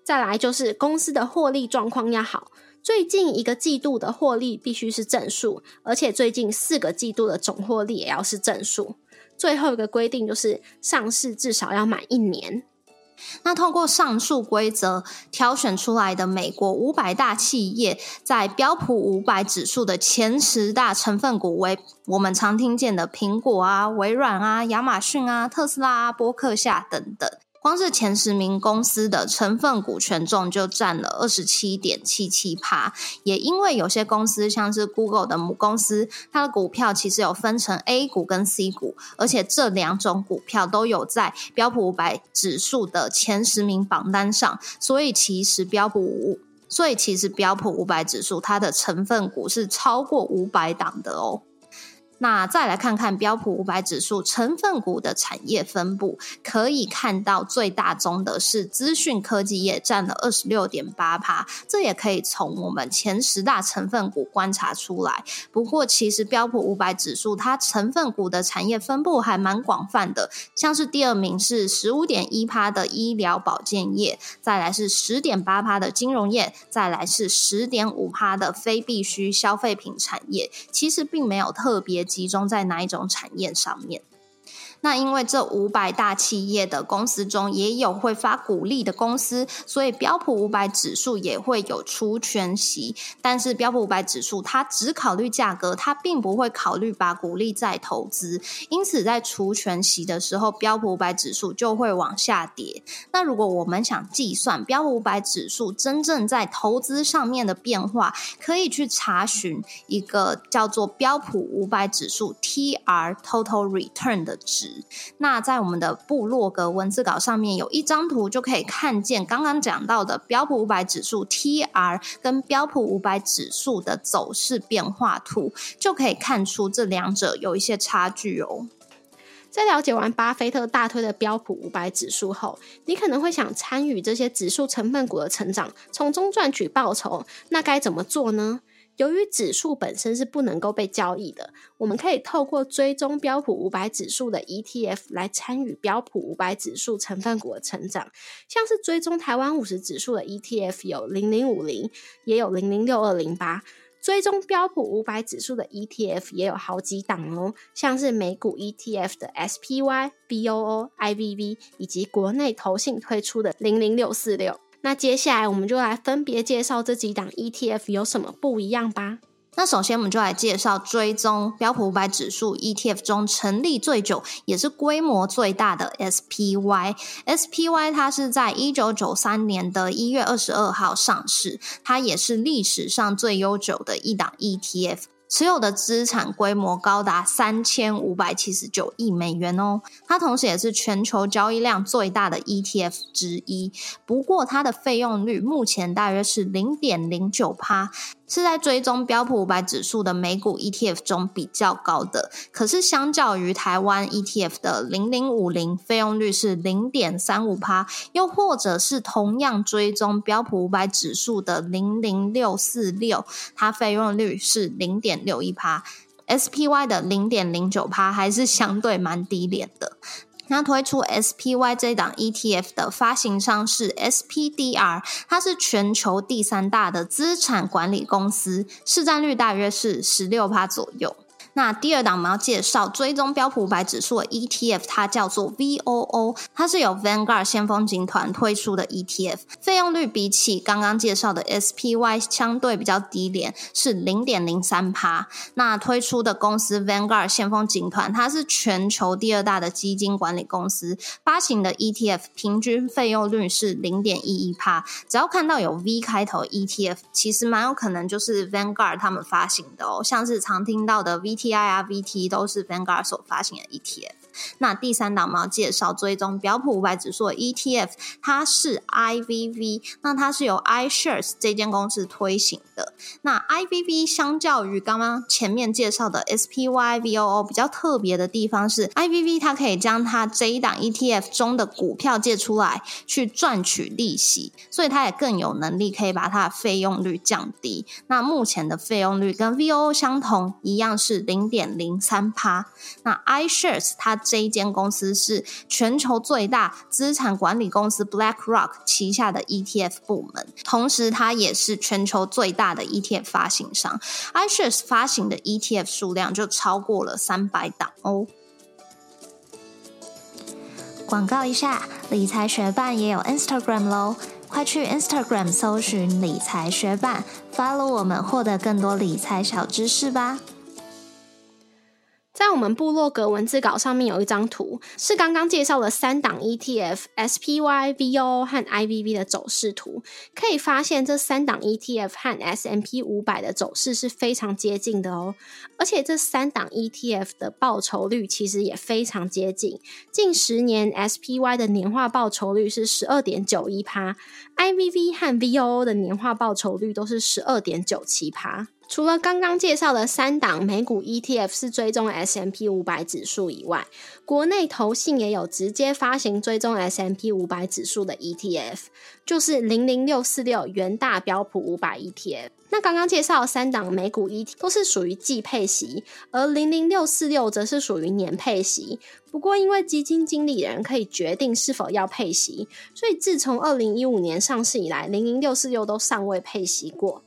再来就是公司的获利状况要好。最近一个季度的获利必须是正数，而且最近四个季度的总获利也要是正数。最后一个规定就是上市至少要满一年。那通过上述规则挑选出来的美国五百大企业，在标普五百指数的前十大成分股为我们常听见的苹果啊、微软啊、亚马逊啊、特斯拉啊、波克夏等等。光是前十名公司的成分股权重就占了二十七点七七趴，也因为有些公司像是 Google 的母公司，它的股票其实有分成 A 股跟 C 股，而且这两种股票都有在标普五百指数的前十名榜单上，所以其实标普五，所以其实标普五百指数它的成分股是超过五百档的哦。那再来看看标普五百指数成分股的产业分布，可以看到最大宗的是资讯科技业，占了二十六点八趴。这也可以从我们前十大成分股观察出来。不过，其实标普五百指数它成分股的产业分布还蛮广泛的，像是第二名是十五点一趴的医疗保健业，再来是十点八趴的金融业，再来是十点五趴的非必需消费品产业。其实并没有特别。集中在哪一种产业上面？那因为这五百大企业的公司中也有会发股利的公司，所以标普五百指数也会有除权息。但是标普五百指数它只考虑价格，它并不会考虑把股利再投资。因此在除权息的时候，标普五百指数就会往下跌。那如果我们想计算标普五百指数真正在投资上面的变化，可以去查询一个叫做标普五百指数 TR Total Return 的值。那在我们的部落格文字稿上面有一张图，就可以看见刚刚讲到的标普五百指数 TR 跟标普五百指数的走势变化图，就可以看出这两者有一些差距哦。在了解完巴菲特大推的标普五百指数后，你可能会想参与这些指数成分股的成长，从中赚取报酬。那该怎么做呢？由于指数本身是不能够被交易的，我们可以透过追踪标普五百指数的 ETF 来参与标普五百指数成分股的成长。像是追踪台湾五十指数的 ETF 有零零五零，也有零零六二零八。追踪标普五百指数的 ETF 也有好几档哦，像是美股 ETF 的 SPY、BOO、IVV，以及国内投信推出的零零六四六。那接下来我们就来分别介绍这几档 ETF 有什么不一样吧。那首先，我们就来介绍追踪标普五百指数 ETF 中成立最久，也是规模最大的 SPY。SPY 它是在一九九三年的一月二十二号上市，它也是历史上最悠久的一档 ETF。持有的资产规模高达三千五百七十九亿美元哦，它同时也是全球交易量最大的 ETF 之一。不过，它的费用率目前大约是零点零九趴。是在追踪标普五百指数的美股 ETF 中比较高的，可是相较于台湾 ETF 的零零五零，费用率是零点三五趴，又或者是同样追踪标普五百指数的零零六四六，它费用率是零点六一趴，SPY 的零点零九趴还是相对蛮低廉的。那推出 SPY 这档 ETF 的发行商是 SPDR，它是全球第三大的资产管理公司，市占率大约是十六趴左右。那第二档我们要介绍追踪标普五百指数的 ETF，它叫做 VOO，它是由 Vanguard 先锋集团推出的 ETF，费用率比起刚刚介绍的 SPY 相对比较低廉，是零点零三趴。那推出的公司 Vanguard 先锋集团，它是全球第二大的基金管理公司，发行的 ETF 平均费用率是零点一一趴。只要看到有 V 开头 ETF，其实蛮有可能就是 Vanguard 他们发行的哦，像是常听到的 VT。T I R V T 都是 Vanguard 所发行的 E T F。那第三档我们要介绍追踪标普五百指数的 ETF，它是 I V V。那它是由 iShares 这间公司推行的。那 I V V 相较于刚刚前面介绍的 S P Y V O O 比较特别的地方是，I V V 它可以将它这一档 ETF 中的股票借出来去赚取利息，所以它也更有能力可以把它的费用率降低。那目前的费用率跟 V O O 相同，一样是零点零三趴。那 iShares 它这一间公司是全球最大资产管理公司 BlackRock 旗下的 ETF 部门，同时它也是全球最大的 ETF 发行商。iShares 发行的 ETF 数量就超过了三百档哦。广告一下，理财学办也有 Instagram 喽，快去 Instagram 搜寻理财学办，follow 我们，获得更多理财小知识吧。在我们部落格文字稿上面有一张图，是刚刚介绍的三档 ETF SPY、VO 和 IVV 的走势图。可以发现，这三档 ETF 和 S&P 五百的走势是非常接近的哦。而且，这三档 ETF 的报酬率其实也非常接近。近十年 SPY 的年化报酬率是十二点九一趴，IVV 和 VOO 的年化报酬率都是十二点九七趴。除了刚刚介绍的三档美股 ETF 是追踪 S M P 五百指数以外，国内投信也有直接发行追踪 S M P 五百指数的 ETF，就是零零六四六元大标普五百 ETF。那刚刚介绍三档美股 E 都是属于季配息，而零零六四六则是属于年配息。不过，因为基金经理人可以决定是否要配息，所以自从二零一五年上市以来，零零六四六都尚未配息过。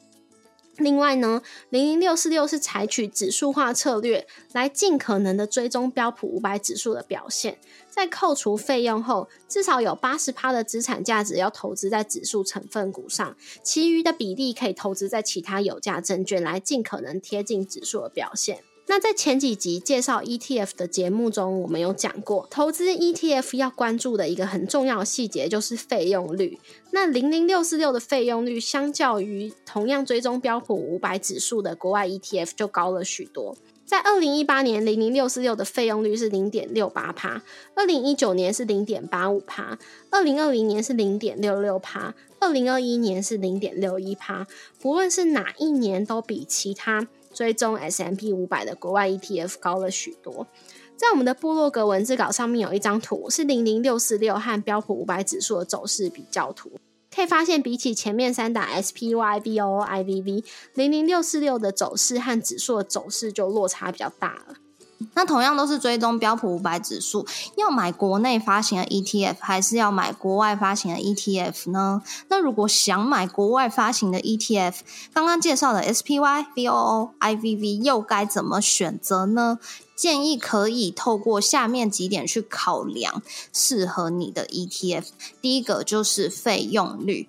另外呢，零零六四六是采取指数化策略，来尽可能的追踪标普五百指数的表现，在扣除费用后，至少有八十趴的资产价值要投资在指数成分股上，其余的比例可以投资在其他有价证券，来尽可能贴近指数的表现。那在前几集介绍 ETF 的节目中，我们有讲过，投资 ETF 要关注的一个很重要的细节就是费用率。那零零六四六的费用率，相较于同样追踪标普五百指数的国外 ETF 就高了许多。在二零一八年，零零六四六的费用率是零点六八帕，二零一九年是零点八五帕，二零二零年是零点六六帕，二零二一年是零点六一帕。不论是哪一年，都比其他追踪 S M P 五百的国外 E T F 高了许多。在我们的部落格文字稿上面有一张图，是零零六四六和标普五百指数的走势比较图。可以发现，比起前面三档 SPY、VOO、IVV，零零六四六的走势和指数的走势就落差比较大了。那同样都是追踪标普五百指数，要买国内发行的 ETF 还是要买国外发行的 ETF 呢？那如果想买国外发行的 ETF，刚刚介绍的 SPY、VOO、IVV 又该怎么选择呢？建议可以透过下面几点去考量适合你的 ETF。第一个就是费用率。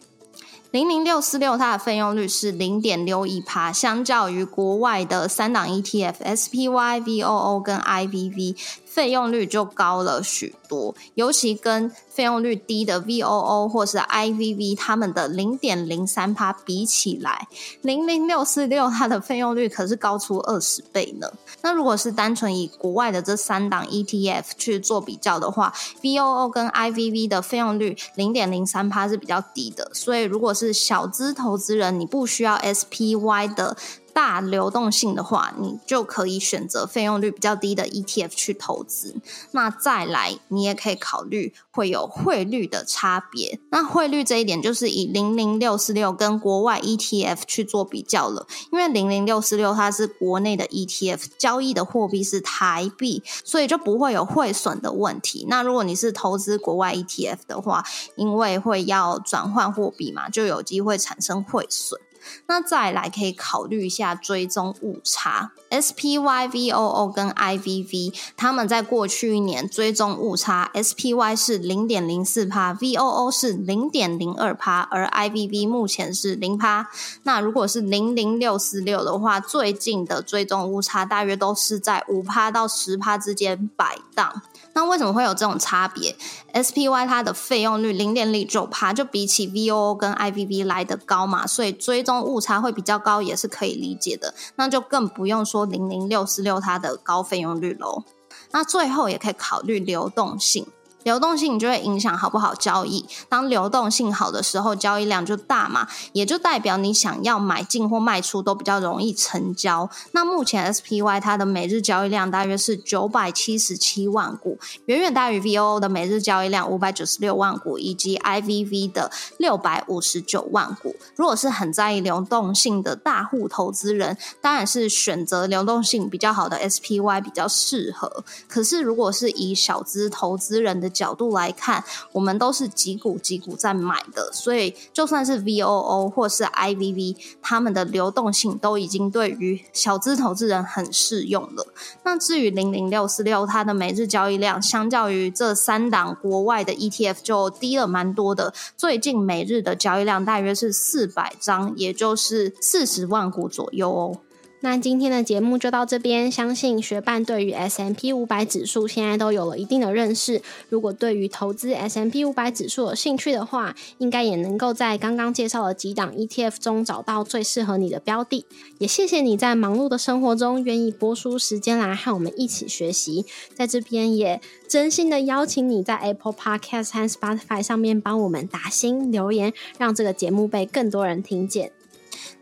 零零六四六它的费用率是零点六一趴，相较于国外的三档 ETF SPY、VOO 跟 IVV，费用率就高了许多。尤其跟费用率低的 VOO 或是 IVV，它们的零点零三趴比起来，零零六四六 它的费用率可是高出二十倍呢。那如果是单纯以国外的这三档 ETF 去做比较的话，VOO 跟 IVV 的费用率零点零三趴是比较低的，所以如果是小资投资人，你不需要 SPY 的大流动性的话，你就可以选择费用率比较低的 ETF 去投资。那再来，你也可以考虑会有汇率的差别。那汇率这一点就是以零零六四六跟国外 ETF 去做比较了，因为零零六四六它是国内的 ETF，交易的货币是台币，所以就不会有汇损的问题。那如果你是投资国外 ETF 的话，因为会要转换货币嘛，就有机会产生汇损。那再来可以考虑一下追踪误差，SPY、VOO 跟 IVV，他们在过去一年追踪误差，SPY 是零点零四帕，VOO 是零点零二帕，而 IVV 目前是零帕。那如果是零零六四六的话，最近的追踪误差大约都是在五帕到十帕之间摆荡。那为什么会有这种差别？SPY 它的费用率零点零九帕，就比起 VOO 跟 IVV 来的高嘛，所以追踪误差会比较高，也是可以理解的。那就更不用说零零六四六它的高费用率喽。那最后也可以考虑流动性。流动性就会影响好不好交易。当流动性好的时候，交易量就大嘛，也就代表你想要买进或卖出都比较容易成交。那目前 SPY 它的每日交易量大约是九百七十七万股，远远大于 VOO 的每日交易量五百九十六万股，以及 IVV 的六百五十九万股。如果是很在意流动性的大户投资人，当然是选择流动性比较好的 SPY 比较适合。可是如果是以小资投资人的角度来看，我们都是几股几股在买的，所以就算是 VOO 或是 IVV，他们的流动性都已经对于小资投资人很适用了。那至于零零六四六，它的每日交易量相较于这三档国外的 ETF 就低了蛮多的，最近每日的交易量大约是四百张，也就是四十万股左右哦。那今天的节目就到这边，相信学伴对于 S M P 五百指数现在都有了一定的认识。如果对于投资 S M P 五百指数有兴趣的话，应该也能够在刚刚介绍的几档 E T F 中找到最适合你的标的。也谢谢你在忙碌的生活中愿意拨出时间来和我们一起学习。在这边也真心的邀请你在 Apple Podcast 和 Spotify 上面帮我们打新留言，让这个节目被更多人听见。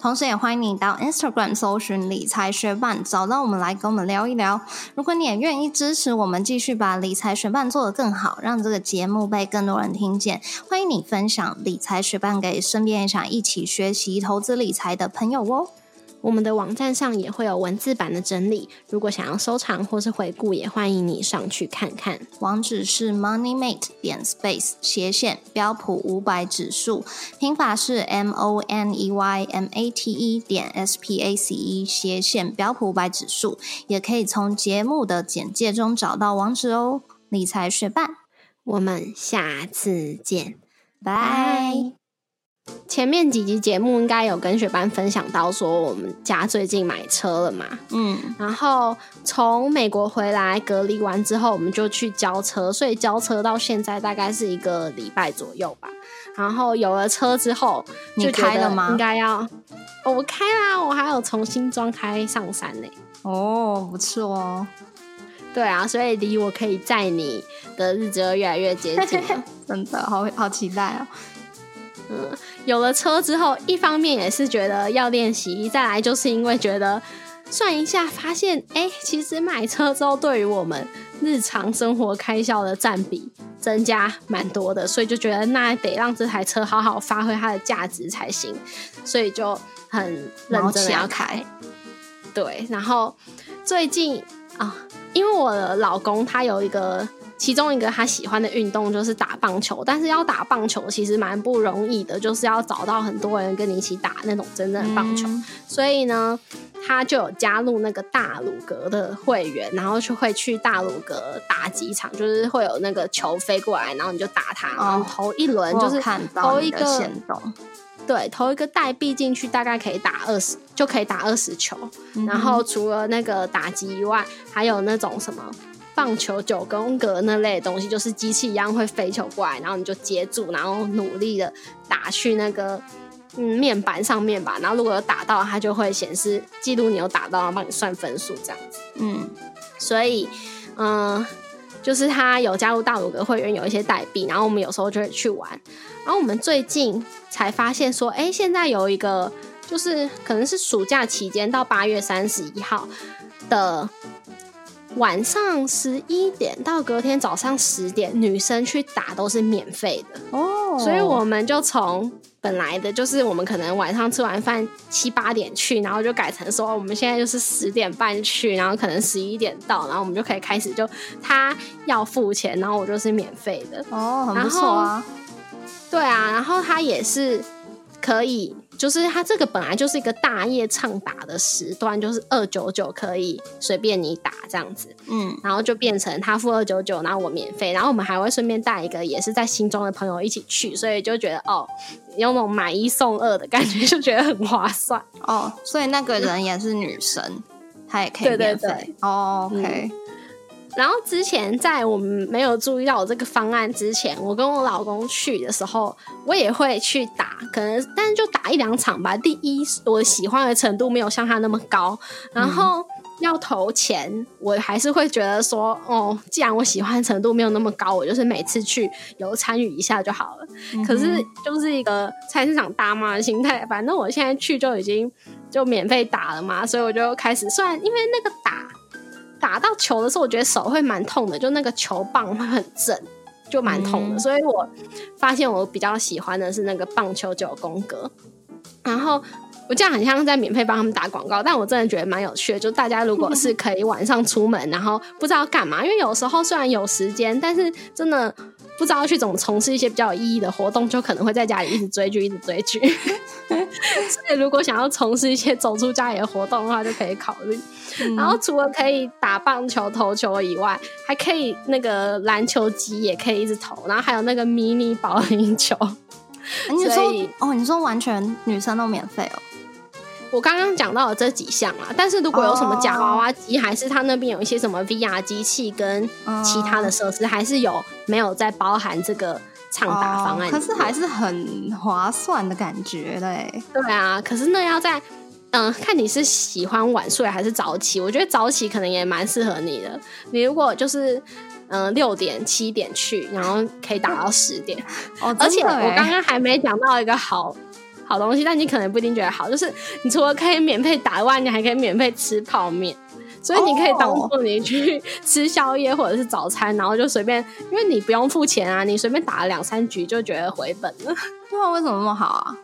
同时，也欢迎你到 Instagram 搜寻理财学伴，找到我们来跟我们聊一聊。如果你也愿意支持我们，继续把理财学伴做得更好，让这个节目被更多人听见，欢迎你分享理财学伴给身边想一起学习投资理财的朋友哦。我们的网站上也会有文字版的整理，如果想要收藏或是回顾，也欢迎你上去看看。网址是 moneymate 点 space 斜线标普五百指数，拼法是 m o n e y m a t e 点 s p a c e 斜线标普五百指数，也可以从节目的简介中找到网址哦。理财学伴，我们下次见，拜。前面几集节目应该有跟学班分享到，说我们家最近买车了嘛，嗯，然后从美国回来隔离完之后，我们就去交车，所以交车到现在大概是一个礼拜左右吧。然后有了车之后，你开了吗？应该要我开啦，我还有重新装开上山呢。哦，不错哦。对啊，所以离我可以载你的日子越来越接近了。真的，好好期待哦。嗯，有了车之后，一方面也是觉得要练习，再来就是因为觉得算一下，发现哎，其实买车之后对于我们日常生活开销的占比增加蛮多的，所以就觉得那得让这台车好好发挥它的价值才行，所以就很认真的要开。对，然后最近啊，因为我的老公他有一个。其中一个他喜欢的运动就是打棒球，但是要打棒球其实蛮不容易的，就是要找到很多人跟你一起打那种真正的棒球。所以呢，他就有加入那个大鲁阁的会员，然后就会去大鲁阁打几场，就是会有那个球飞过来，然后你就打它，然后投一轮就是投一个对，投一个代币进去，大概可以打二十，就可以打二十球。然后除了那个打击以外，还有那种什么。棒球九宫格那类的东西，就是机器一样会飞球过来，然后你就接住，然后努力的打去那个嗯面板上面吧。然后如果有打到，它就会显示记录你有打到，然后帮你算分数这样子。嗯，所以嗯，就是他有加入大鲁格会员，有一些代币，然后我们有时候就会去玩。然后我们最近才发现说，哎，现在有一个就是可能是暑假期间到八月三十一号的。晚上十一点到隔天早上十点，女生去打都是免费的哦。所以我们就从本来的就是我们可能晚上吃完饭七八点去，然后就改成说我们现在就是十点半去，然后可能十一点到，然后我们就可以开始就他要付钱，然后我就是免费的哦，很不错啊。对啊，然后他也是可以。就是它这个本来就是一个大夜畅打的时段，就是二九九可以随便你打这样子，嗯，然后就变成他付二九九，然后我免费，然后我们还会顺便带一个也是在新中的朋友一起去，所以就觉得哦，有那种买一送二的感觉，就觉得很划算哦。所以那个人也是女生，她也可以免费哦。OK。然后之前在我们没有注意到我这个方案之前，我跟我老公去的时候，我也会去打，可能但是就打一两场吧。第一，我喜欢的程度没有像他那么高，然后要投钱，我还是会觉得说，哦，既然我喜欢程度没有那么高，我就是每次去有参与一下就好了。可是就是一个菜市场大妈的心态，反正我现在去就已经就免费打了嘛，所以我就开始算，因为那个打。打到球的时候，我觉得手会蛮痛的，就那个球棒会很震，就蛮痛的。所以我发现我比较喜欢的是那个棒球九宫格。然后我这样很像在免费帮他们打广告，但我真的觉得蛮有趣的。就大家如果是可以晚上出门，然后不知道干嘛，因为有时候虽然有时间，但是真的。不知道去怎么从事一些比较有意义的活动，就可能会在家里一直追剧，一直追剧。所以如果想要从事一些走出家里的活动的话，就可以考虑。然后除了可以打棒球、投球以外，还可以那个篮球机也可以一直投，然后还有那个迷你保龄球。你说哦，你说完全女生都免费哦。我刚刚讲到了这几项啊，但是如果有什么假娃娃机，还是他那边有一些什么 VR 机器跟其他的设施，还是有没有在包含这个畅打方案？可是还是很划算的感觉嘞。对啊，可是那要在嗯，看你是喜欢晚睡还是早起。我觉得早起可能也蛮适合你的。你如果就是嗯六点七点去，然后可以打到十点。哦，而且我刚刚还没讲到一个好。好东西，但你可能不一定觉得好。就是你除了可以免费打外，你还可以免费吃泡面，所以你可以当做你去吃宵夜或者是早餐，然后就随便，因为你不用付钱啊，你随便打了两三局就觉得回本了。对啊，为什么那么好啊？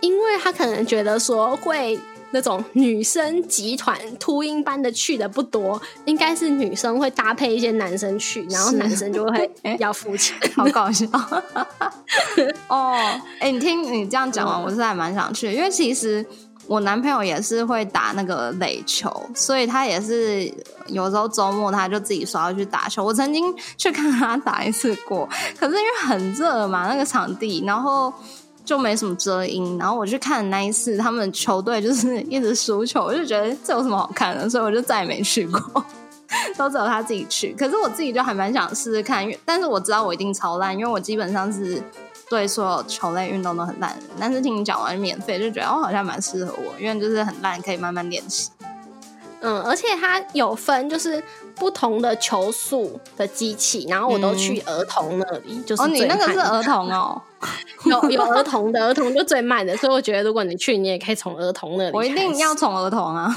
因为他可能觉得说会。那种女生集团秃鹰般的去的不多，应该是女生会搭配一些男生去，然后男生就会 要付钱，好搞笑 哦！哎，你听你这样讲完，我是还蛮想去，因为其实我男朋友也是会打那个垒球，所以他也是有时候周末他就自己说要去打球。我曾经去看他打一次过，可是因为很热嘛，那个场地，然后。就没什么遮阴，然后我去看那一次，他们球队就是一直输球，我就觉得这有什么好看的，所以我就再也没去过，都只有他自己去。可是我自己就还蛮想试试看，因为但是我知道我一定超烂，因为我基本上是对所有球类运动都很烂的，但是听你讲完免费，就觉得哦好像蛮适合我，因为就是很烂，可以慢慢练习。嗯，而且它有分就是不同的球速的机器，然后我都去儿童那里，就是哦，你那个是儿童哦，有有儿童的，儿童就最慢的，所以我觉得如果你去，你也可以从儿童那里。我一定要从儿童啊。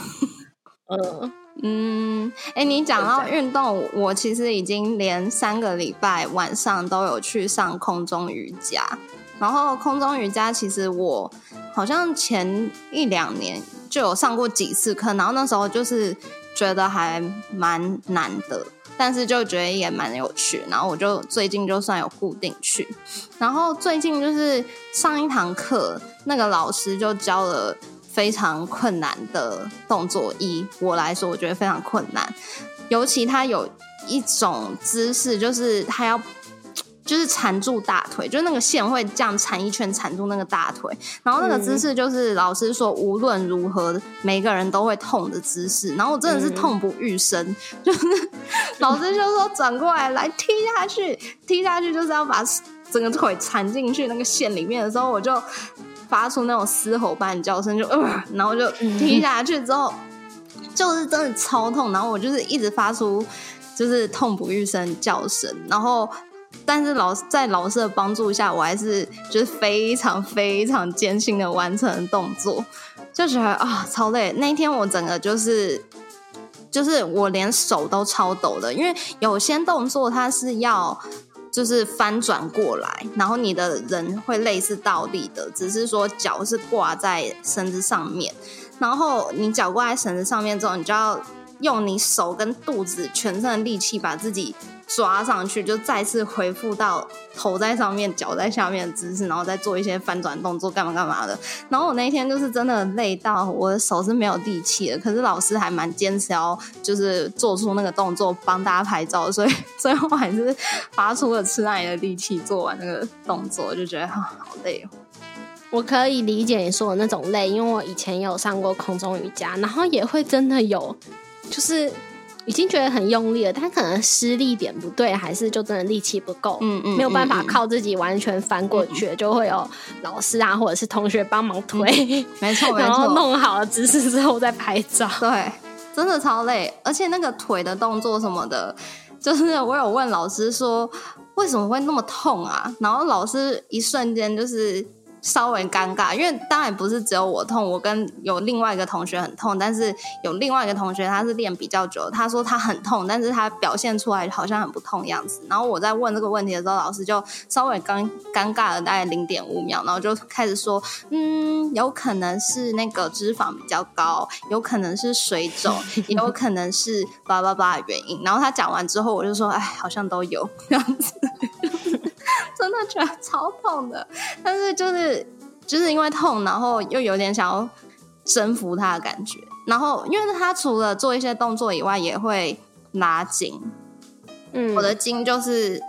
嗯，嗯，哎、你讲到运动，我其实已经连三个礼拜晚上都有去上空中瑜伽。然后空中瑜伽，其实我好像前一两年就有上过几次课，然后那时候就是觉得还蛮难的，但是就觉得也蛮有趣。然后我就最近就算有固定去，然后最近就是上一堂课，那个老师就教了非常困难的动作，一我来说，我觉得非常困难。尤其他有一种姿势，就是他要就是缠住大腿，就是那个线会这样缠一圈缠住那个大腿，然后那个姿势就是老师说无论如何每个人都会痛的姿势，然后我真的是痛不欲生，就是老师就说转过来来踢下去，踢下去就是要把整个腿缠进去那个线里面的时候，我就发出那种嘶吼般的叫声，就呃，然后就踢下去之后。就是真的超痛，然后我就是一直发出就是痛不欲生的叫声，然后但是老在老师的帮助下，我还是就是非常非常艰辛的完成动作，就觉得啊、超累。那一天我整个就是就是我连手都超抖的，因为有些动作它是要。就是翻转过来，然后你的人会类似倒立的，只是说脚是挂在绳子上面，然后你脚挂在绳子上面之后，你就要用你手跟肚子全身的力气把自己抓上去，就再次恢复到头在上面、脚在下面的姿势，然后再做一些翻转动作，干嘛干嘛的。然后我那天就是真的累到我的手是没有力气的，可是老师还蛮坚持要就是做出那个动作帮大家拍照，所以 最后还是发出了吃奶的力气做完那个动作，就觉得、好累哦。我可以理解你说的那种累，因为我以前有上过空中瑜伽，然后也会真的有，就是已经觉得很用力了，但可能施力点不对，还是就真的力气不够，嗯嗯没有办法靠自己完全翻过去，就会有老师啊或者是同学帮忙推，没错没 然后，弄好了姿势之后再拍照。对，真的超累，而且那个腿的动作什么的，就是我有问老师说为什么会那么痛啊？然后老师一瞬间就是稍微尴尬，因为当然不是只有我痛，我跟有另外一个同学很痛，但是有另外一个同学他是练比较久，他说他很痛，但是他表现出来好像很不痛的样子。然后我在问这个问题的时候，老师就稍微尴尴尬了大概零点五秒，然后就开始说，嗯，有可能是那个脂肪比较高，有可能是水肿，也 有可能是叭叭叭的原因。然后他讲完之后，我就说，哎，好像都有这样子，真的觉得超痛的。但是就是就是因为痛，然后又有点想要征服他的感觉。然后因为他除了做一些动作以外，也会拉筋。嗯，我的筋就是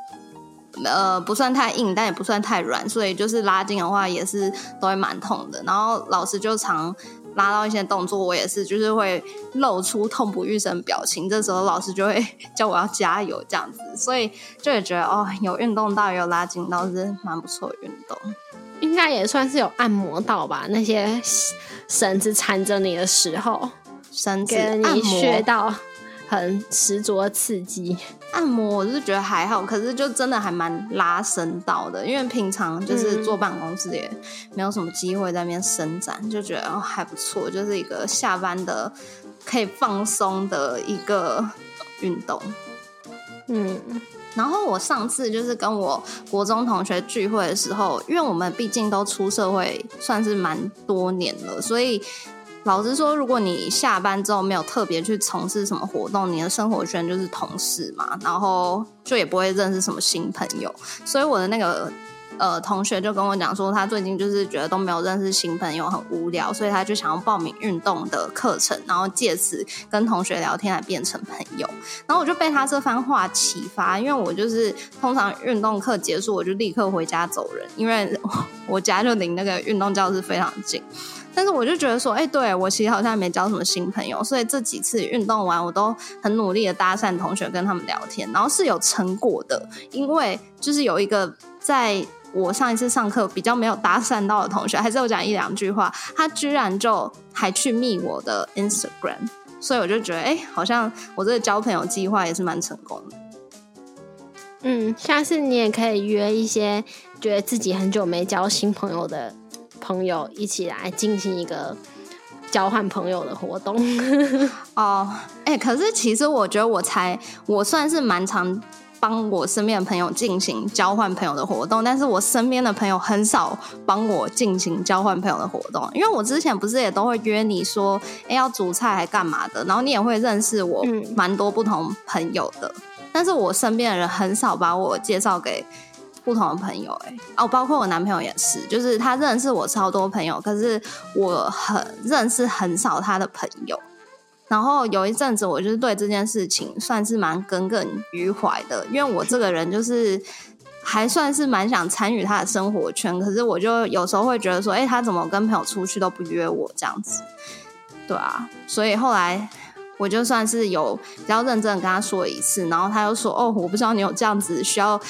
呃不算太硬，但也不算太软，所以就是拉筋的话也是都会蛮痛的。然后老师就常拉到一些动作，我也是就是会露出痛不欲生表情，这时候老师就会叫我要加油这样子，所以就也觉得哦，有运动到有拉筋到是蛮不错的运动。应该也算是有按摩到吧？那些绳子缠着你的时候，绳子给了你按摩到很十足的刺激。按摩我是觉得还好，可是就真的还蛮拉伸到的，因为平常就是坐办公室也没有什么机会在那边伸展，就觉得哦还不错，就是一个下班的可以放松的一个运动。嗯，然后我上次就是跟我国中同学聚会的时候，因为我们毕竟都出社会算是蛮多年了，所以老实说，如果你下班之后没有特别去从事什么活动，你的生活圈就是同事嘛，然后就也不会认识什么新朋友。所以我的那个呃同学就跟我讲说，他最近就是觉得都没有认识新朋友，很无聊，所以他就想要报名运动的课程，然后借此跟同学聊天来变成朋友。然后我就被他这番话启发，因为我就是通常运动课结束我就立刻回家走人，因为我家就离那个运动教室非常近。但是我就觉得说，哎、对我其实好像没交什么新朋友，所以这几次运动完，我都很努力的搭讪同学，跟他们聊天，然后是有成果的，因为就是有一个在我上一次上课比较没有搭讪到的同学，还是有讲一两句话，他居然就还去密我的 Instagram，所以我就觉得，哎、好像我这个交朋友计划也是蛮成功的。嗯，下次你也可以约一些觉得自己很久没交新朋友的朋友，一起来进行一个交换朋友的活动。哦，哎、可是其实我觉得我才我算是蛮常帮我身边的朋友进行交换朋友的活动，但是我身边的朋友很少帮我进行交换朋友的活动，因为我之前不是也都会约你说，哎、要煮菜还干嘛的，然后你也会认识我嗯蛮多不同朋友的，但是我身边的人很少把我介绍给。不同的朋友、哎，哦，包括我男朋友也是，就是他认识我超多朋友，可是我很认识很少他的朋友。然后有一阵子，我就是对这件事情算是蛮耿耿于怀的，因为我这个人就是还算是蛮想参与他的生活圈，可是我就有时候会觉得说，哎、他怎么跟朋友出去都不约我这样子？对啊，所以后来我就算是有比较认真的跟他说一次，然后他又说，哦，我不知道你有这样子需要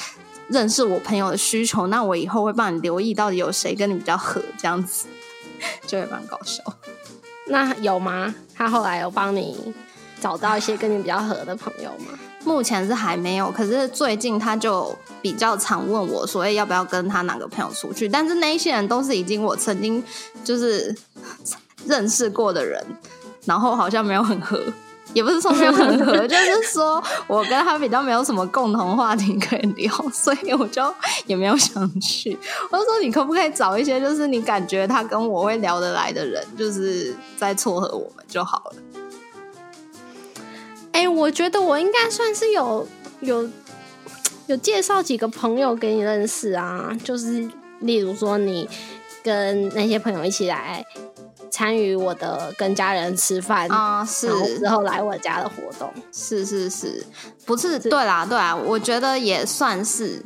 认识我朋友的需求，那我以后会帮你留意到底有谁跟你比较合，这样子 就会蛮搞笑。那有吗？他后来有帮你找到一些跟你比较合的朋友吗？目前是还没有，可是最近他就比较常问我所以，要不要跟他哪个朋友出去？但是那一些人都是已经我曾经就是认识过的人，然后好像没有很合，也不是说没有很合，就是说我跟他比较没有什么共同话题可以聊，所以我就也没有想去。我就说你可不可以找一些就是你感觉他跟我会聊得来的人，就是再撮合我们就好了。哎、我觉得我应该算是有有有介绍几个朋友给你认识啊，就是例如说你跟那些朋友一起来参与我的跟家人吃饭啊、是。然后之后来我家的活动。是是是，不是对啦对啦，我觉得也算是。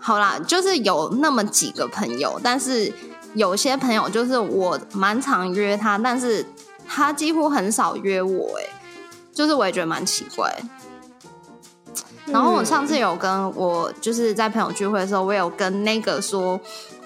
好啦，就是有那么几个朋友，但是有些朋友就是我蛮常约他，但是他几乎很少约我、欸，就是我也觉得蛮奇怪。然后我上次有跟我就是在朋友聚会的时候，我有跟那个说，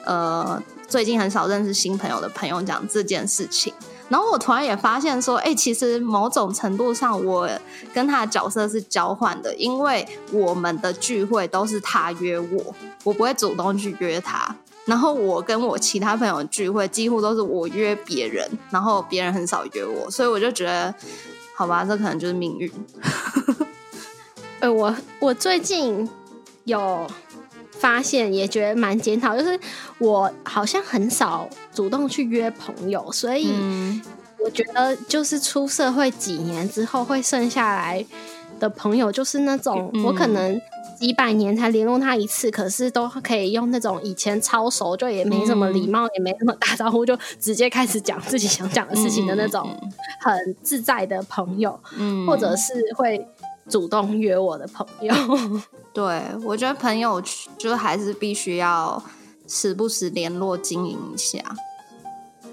呃，最近很少认识新朋友的朋友讲这件事情。然后我突然也发现说，哎、其实某种程度上，我跟他的角色是交换的，因为我们的聚会都是他约我，我不会主动去约他。然后我跟我其他朋友聚会，几乎都是我约别人，然后别人很少约我，所以我就觉得，好吧，这可能就是命运。呃，我我最近有发现，也觉得蛮检讨，就是我好像很少主动去约朋友，所以嗯。我觉得就是出社会几年之后，会剩下来的朋友，就是那种、嗯。我可能几百年才联络他一次，可是都可以用那种以前超熟，就也没什么礼貌，也没什么打招呼，就直接开始讲自己想讲的事情的那种很自在的朋友，嗯。或者是会主动约我的朋友。对，我觉得朋友就还是必须要时不时联络经营一下。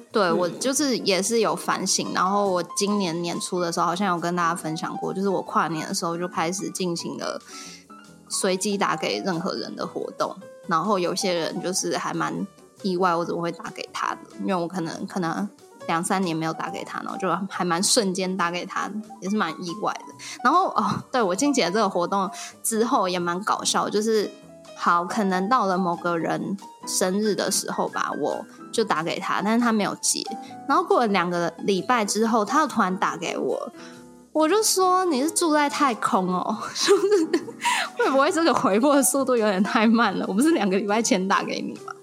对、我就是也是有反省，然后我今年年初的时候好像有跟大家分享过，就是我跨年的时候就开始进行了随机打给任何人的活动，然后有些人就是还蛮意外我怎么会打给他的，因为我可能可能两三年没有打给他，然后就还蛮瞬间打给他，也是蛮意外的。然后哦，对我进行了这个活动之后也蛮搞笑，就是好可能到了某个人生日的时候吧，我就打给他，但是他没有接。然后过了两个礼拜之后，他又突然打给我。我就说你是住在太空哦，是不是？会不会这个回拨的速度有点太慢了？我不是两个礼拜前打给你吗？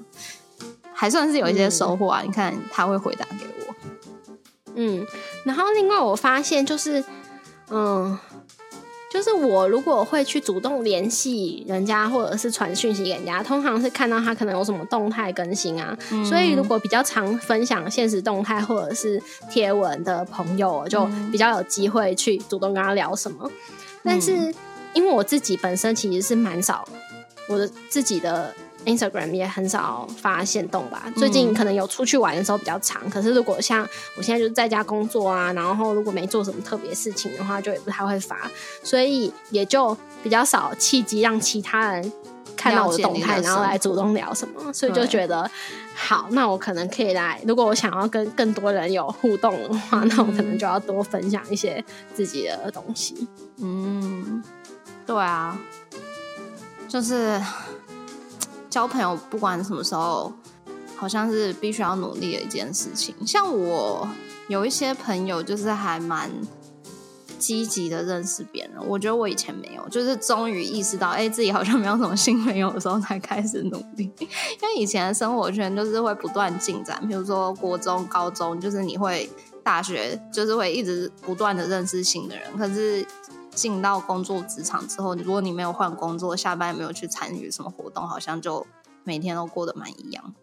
还算是有一些收获啊！你看他会回答给我，嗯，然后另外我发现就是，嗯，就是我如果会去主动联系人家，或者是传讯息给人家，通常是看到他可能有什么动态更新啊，所以如果比较常分享现实动态或者是贴文的朋友，我就比较有机会去主动跟他聊什么。但是因为我自己本身其实是蛮少，我的自己的 Instagram 也很少发现动吧。最近可能有出去玩的时候比较长，可是如果像我现在就是在家工作啊，然后如果没做什么特别事情的话，就也不太会发，所以也就比较少契机让其他人看到我的动态，然后来主动聊什么，所以就觉得好，那我可能可以来。如果我想要跟更多人有互动的话，那我可能就要多分享一些自己的东西。嗯，对啊，就是交朋友，不管什么时候，好像是必须要努力的一件事情。像我有一些朋友，就是还蛮积极的认识别人。我觉得我以前没有，就是终于意识到，哎、自己好像没有什么新朋友的时候，才开始努力。因为以前的生活圈就是会不断进展，比如说国中、高中，就是你会大学，就是会一直不断的认识新的人。可是进到工作职场之后，如果你没有换工作，下班也没有去参与什么活动，好像就每天都过得蛮一样。